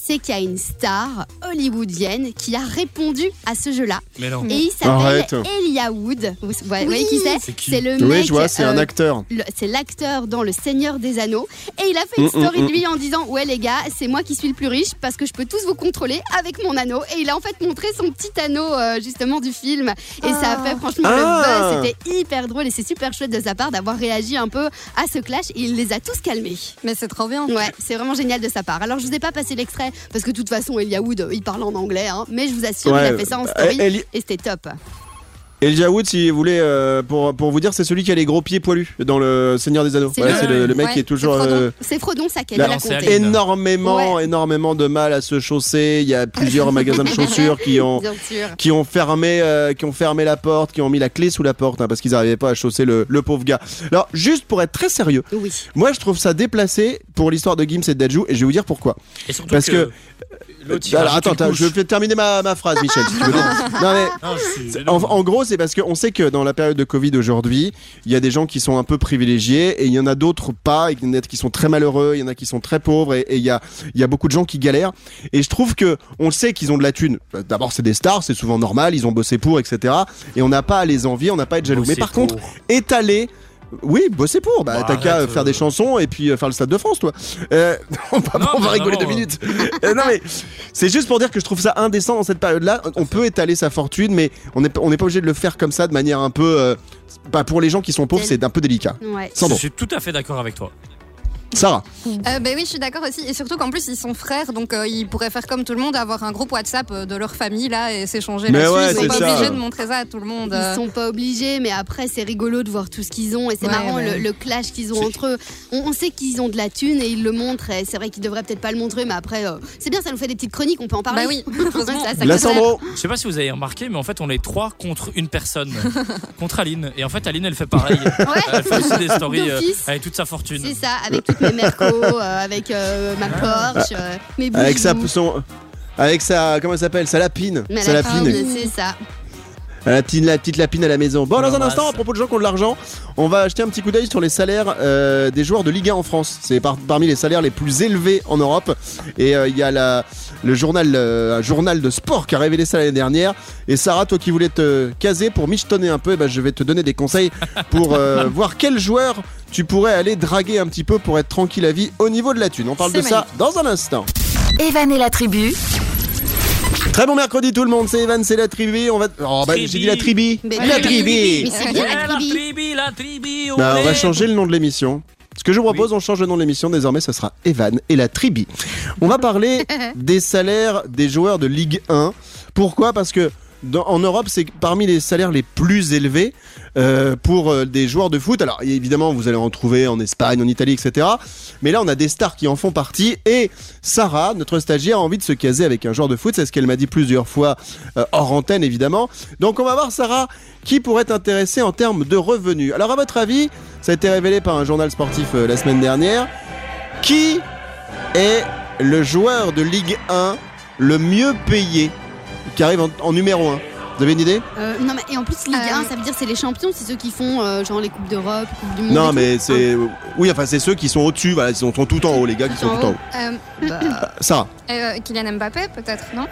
c'est qu'il y a une star hollywoodienne qui a répondu à ce jeu-là. Mais non. Et il s'appelle. Elijah Wood. Vous voyez, voyez qui c'est? C'est le Oui, mec. je vois, c'est un euh, acteur. le- c'est l'acteur dans Le Seigneur des Anneaux. Et il a fait une Mm, mm, story mm. de lui en disant Ouais, les gars, c'est moi qui suis le plus riche parce que je peux tous vous contrôler avec mon anneau. Et il a en fait montré son petit anneau, euh, justement, du film. Et ça a fait franchement Ah. le buzz. C'était hyper drôle et c'est super chouette de sa part d'avoir réagi un peu à ce clash. Et il les a tous calmés. Mais c'est trop bien. Ouais, c'est vraiment génial de sa part. Alors, je vous ai pas passé l'extrait parce que de toute façon, Elijah Wood, il parle en anglais, hein, mais je vous assure, Ouais, il a fait ça en story euh, Eli- et c'était top. Elijah Wood, si vous voulez, euh, pour, pour vous dire, c'est celui qui a les gros pieds poilus dans le Seigneur des Anneaux. C'est Ouais, le, le mec Ouais, qui est toujours c'est Frodon. euh, Frodon, ça Là, a énormément, Ouais. énormément de mal à se chausser. Il y a plusieurs [LAUGHS] magasins de chaussures qui ont qui ont fermé euh, qui ont fermé la porte, qui ont mis la clé sous la porte hein, parce qu'ils n'arrivaient pas à chausser le, le pauvre gars. Alors juste pour être très sérieux, Oui. moi je trouve ça déplacé pour l'histoire de Gims et de Dadju et je vais vous dire pourquoi. Et surtout Parce que, que- Alors attends, je vais terminer ma, ma phrase, Michel. si tu veux bien. [LAUGHS] Non mais Non, En, en gros, c'est parce qu'on sait que dans la période de Covid aujourd'hui, il y a des gens qui sont un peu privilégiés et il y en a d'autres pas, il y en a qui sont très malheureux, il y en a qui sont très pauvres et, il, y a, il y a beaucoup de gens qui galèrent. Et je trouve que on sait qu'ils ont de la thune. D'abord, c'est des stars, c'est souvent normal, ils ont bossé pour, etc. Et on n'a pas à les envier, on n'a pas à être jaloux. Mais par pour. contre, étaler. Oui, bosser pour. Bah, Bah, t'as qu'à arrête, faire euh. des chansons et puis euh, faire le Stade de France, toi. Euh, [LAUGHS] on va, Non, on va mais rigoler non, deux euh. minutes. Euh, non, mais c'est juste pour dire que je trouve ça indécent dans cette période-là. On peut étaler sa fortune, mais on n'est on n'est pas obligé de le faire comme ça de manière un peu. euh, bah, pour les gens qui sont pauvres, c'est un peu délicat. Ouais. Je Sandro, suis tout à fait d'accord avec toi. Sarah. Euh, ben oui, je suis d'accord aussi. Et surtout qu'en plus, ils sont frères, donc euh, ils pourraient faire comme tout le monde, avoir un groupe WhatsApp euh, de leur famille là et s'échanger Mais là-dessus. ouais, ils sont pas ça. obligés de montrer ça à tout le monde. euh. Ils sont pas obligés, mais après c'est rigolo de voir tout ce qu'ils ont et c'est Ouais, marrant ouais. le, le clash qu'ils ont entre eux. On, on sait qu'ils ont de la thune et ils le montrent. Et c'est vrai qu'ils devraient peut-être pas le montrer, mais après euh, c'est bien, ça nous fait des petites chroniques, on peut en parler. Bah oui. [LAUGHS] Ça, ça. Je sais pas si vous avez remarqué, mais en fait, on est trois contre une personne, contre Aline. Et en fait, Aline, elle fait pareil. [LAUGHS] Ouais. Elle fait aussi des stories euh, avec toute sa fortune. C'est ça, avec toutes mes mercos, euh, avec euh, ma Porsche, euh, mes bijoux. Avec sa. Son, avec sa. Comment elle s'appelle? Sa lapine. Mais Sa la lapine. lapine, c'est ça. La, lapine, la petite lapine à la maison. Bon, On dans un instant, à propos de gens qui ont de l'argent, on va jeter un petit coup d'œil sur les salaires euh, des joueurs de Ligue 1 en France. C'est par- parmi les salaires les plus élevés en Europe. Et euh, il y a la, le journal, euh, un journal de sport qui a révélé ça l'année dernière. Et Sarah, toi qui voulais te caser pour michetonner un peu, eh ben, je vais te donner des conseils pour euh, [LAUGHS] voir quel joueur tu pourrais aller draguer un petit peu pour être tranquille à vie au niveau de la thune. On parle de ça dans un instant. Evan et la tribu, Très bon mercredi tout le monde, c'est Evan, c'est la tribu. On va. Oh, bah, j'ai dit la tribu. Mais- La Mais tribu. c'est bien Eh, la la tribu. la tribu, Bah, on va olé. changer le nom de l'émission. Ce que je vous propose, on change le nom de l'émission. Désormais, ce sera Evan et la tribu. On va parler [LAUGHS] des salaires des joueurs de Ligue 1. Pourquoi? Parce que dans- en Europe, c'est parmi les salaires les plus élevés euh, pour euh, des joueurs de foot. Alors évidemment, vous allez en trouver en Espagne, en Italie, etc. Mais là, on a des stars qui en font partie. Et Sarah, notre stagiaire, a envie de se caser avec un joueur de foot. C'est ce qu'elle m'a dit plusieurs fois euh, hors antenne, évidemment. Donc on va voir Sarah qui pourrait t'intéresser en termes de revenus. Alors à votre avis, ça a été révélé par un journal sportif la semaine dernière. Qui est le joueur de Ligue 1 le mieux payé qui arrive en, en numéro 1 Vous avez une idée Euh, non, mais et en plus, Ligue Euh. 1, ça veut dire c'est les champions, c'est ceux qui font euh, genre les Coupes d'Europe, Coupes du Monde. Non, mais c'est. Oui, enfin, c'est ceux qui sont au-dessus, voilà, ils sont, sont tout en haut, les gars qui sont en tout en haut. Euh, Bah, [LAUGHS] euh, Kylian Mbappé, peut-être, non?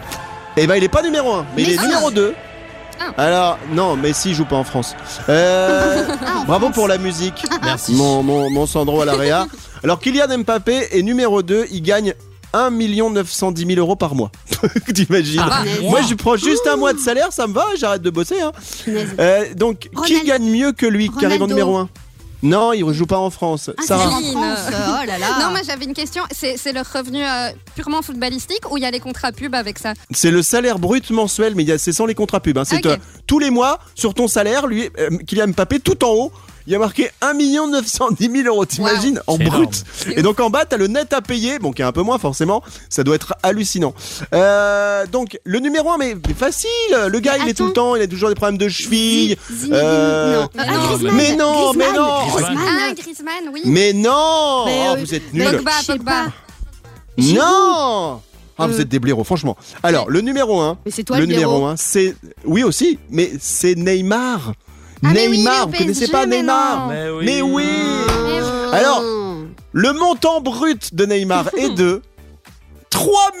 Eh ben, il est pas numéro 1, mais il est numéro 2. Ah. Alors, non, Messi joue pas en France. Euh, [LAUGHS] Ah, en bravo France. pour la musique, Merci. mon, mon, mon Sandro à l'AREA. Alors, Kylian Mbappé est numéro 2, il gagne 1 910 000 euros par mois. [LAUGHS] T'imagines Ah. Moi, je prends juste un mois de salaire, ça me va, j'arrête de bosser. Hein. Euh, donc, qui Ronaldo. gagne mieux que lui, qui arrive en Ronaldo. numéro 1 Non, il ne joue pas en France. Ah, Sarah en Céline. France. Oh là là. Non, moi j'avais une question. C'est le revenu euh, purement footballistique ou il y a les contrats pub avec ça? C'est le salaire brut mensuel, mais il y a- c'est sans les contrats pubs. hein. C'est Ok. euh, tous les mois, sur ton salaire, lui, euh, Kylian Mbappé, tout en haut, il y a marqué 1 910 000 euros, t'imagines, en brut. Et donc en bas, t'as le net à payer, bon, qui est un peu moins forcément, ça doit être hallucinant. Euh, donc, le numéro 1, mais, mais facile, le gars, Mais il est tout le temps, il a toujours des problèmes de cheville. Zinedine- euh, non. mais Ah, non, mais non, mais non. Griezmann. Ah, Griezmann, oui. Mais non Mais, Oh, Vous êtes nuls Pogba, Pogba. Non Ah, vous Euh. êtes des blaireaux, franchement. Alors, le numéro 1, Mais c'est toi le le, numéro numéro 1, c'est. Oui aussi, mais c'est Neymar. Ah, mais oui, Neymar, vous connaissez pas mais Neymar. Mais oui. Mais oui Alors, le montant brut de Neymar [LAUGHS] est de 3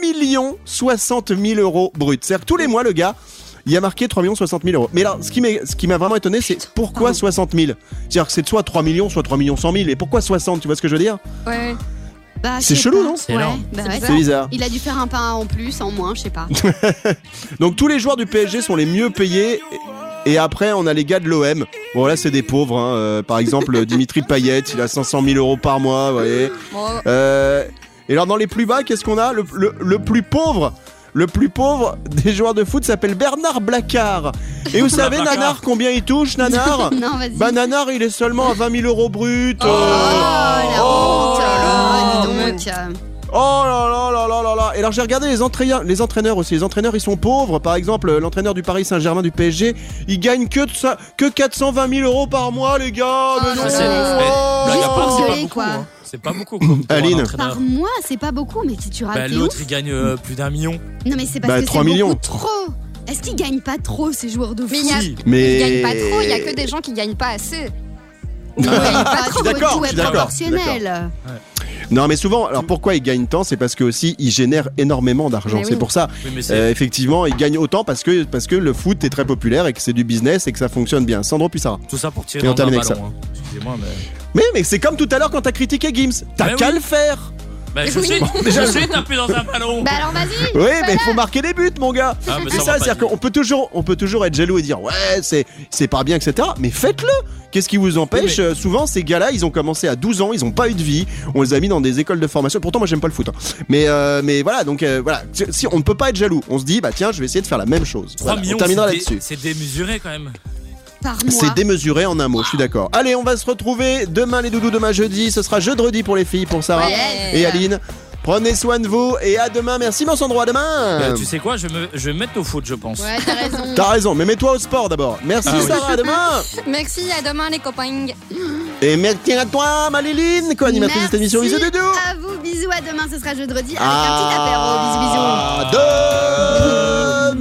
60 000 euros brut. C'est-à-dire que tous les mois, le gars, il a marqué 3 60 000 euros. Mais alors, ce qui m'a vraiment étonné, c'est pourquoi Pardon. 60 000 C'est-à-dire que c'est soit 3 millions, soit 3 millions 100 000. Et pourquoi 60 Tu vois ce que je veux dire? Ouais. Bah, C'est chelou, pas. non? C'est Ouais, bah ouais, bizarre. Il a dû faire un pain en plus, en moins, je sais pas. [LAUGHS] Donc tous les joueurs du PSG sont les mieux payés. Et après, on a les gars de l'OM. Bon, là, c'est des pauvres. hein. Euh, par exemple, Dimitri Payet, il a 500 000 euros par mois. Vous voyez. Euh, et alors, dans les plus bas, qu'est-ce qu'on a? Le, le- le plus pauvre le plus pauvre des joueurs de foot s'appelle Bernard Blacard. Et vous savez. Nanar, combien il touche, Nanar? [LAUGHS] Non, vas-y. Bah, Nanar, il est seulement à 20 000 euros brut. Oh, euh. la honte dis donc. Oh là là là là là là Et alors j'ai regardé les entraîneurs, les entraîneurs aussi. Les entraîneurs ils sont pauvres. Par exemple, l'entraîneur du Paris Saint-Germain du PSG, il gagne que, de ça, que 420 000 euros par mois, les gars. Mais Oh non. c'est- mais pas beaucoup. quoi. hein. C'est pas beaucoup. Comme Aline. Par mois, c'est pas beaucoup, mais si tu Bah, rates, t'es L'autre, il gagne euh, plus d'un million. Non, mais c'est parce Bah, que 3 c'est millions. beaucoup trop. Est-ce qu'ils gagnent pas trop ces joueurs de foot Mais il y a- Si. Mais Ils gagnent pas trop, il y a que des gens qui gagnent pas assez. Ouais, pas suis trop, d'accord, tout je est suis d'accord, proportionnel. Non, mais souvent, alors pourquoi ils gagnent tant C'est parce que aussi ils génèrent énormément d'argent. C'est oui. pour ça. Oui. Euh, effectivement, ils gagnent autant parce que parce que le foot est très populaire et que c'est du business et que ça fonctionne bien. Sandro Puissara. Tout ça pour tirer Et on un termine avec ballon. hein. Excusez-moi, mais. Mais mais c'est comme tout à l'heure quand t'as critiqué Gims. T'as qu'à oui. le faire. Bah, je Oui. suis, déjà- je suis tapé dans un ballon. Bah alors vas-y. Oui, mais il faut marquer des buts, mon gars. Ah, C'est ça, c'est-à-dire dire. qu'on peut toujours, on peut toujours être jaloux et dire ouais, c'est, c'est pas bien, etc. Mais faites-le. Qu'est-ce qui vous empêche Euh, Souvent, ces gars-là, ils ont commencé à 12 ans, ils ont pas eu de vie. On les a mis dans des écoles de formation. Pourtant, moi, j'aime pas le foot. hein. Mais, euh, mais voilà, donc euh, voilà. Si on ne peut pas être jaloux, on se dit bah tiens, je vais essayer de faire la même chose. 3 Voilà, millions, on terminera là-dessus. c'est démesuré quand même. Par mois. C'est démesuré en un mot, je suis d'accord. Allez, on va se retrouver demain les doudous, demain jeudi. Ce sera jeudi pour les filles, pour Sarah Ouais. et Aline. Prenez soin de vous et à demain. Merci, mon Sandro. À demain. Euh, tu sais quoi, je, me, je vais me mettre au foot, je pense. Ouais, t'as raison. [LAUGHS] T'as raison, mais mets-toi au sport d'abord. Merci, Ah oui. Sarah. À demain. [LAUGHS] Merci, à demain les copains. Et merci à toi, Maliline, co-animatrice de cette émission. Bisous, doudou. À vous, bisous. À demain, ce sera jeudi avec Ah. un petit apéro. Bisous, bisous.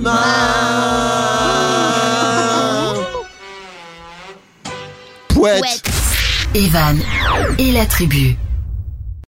À Evan et la tribu.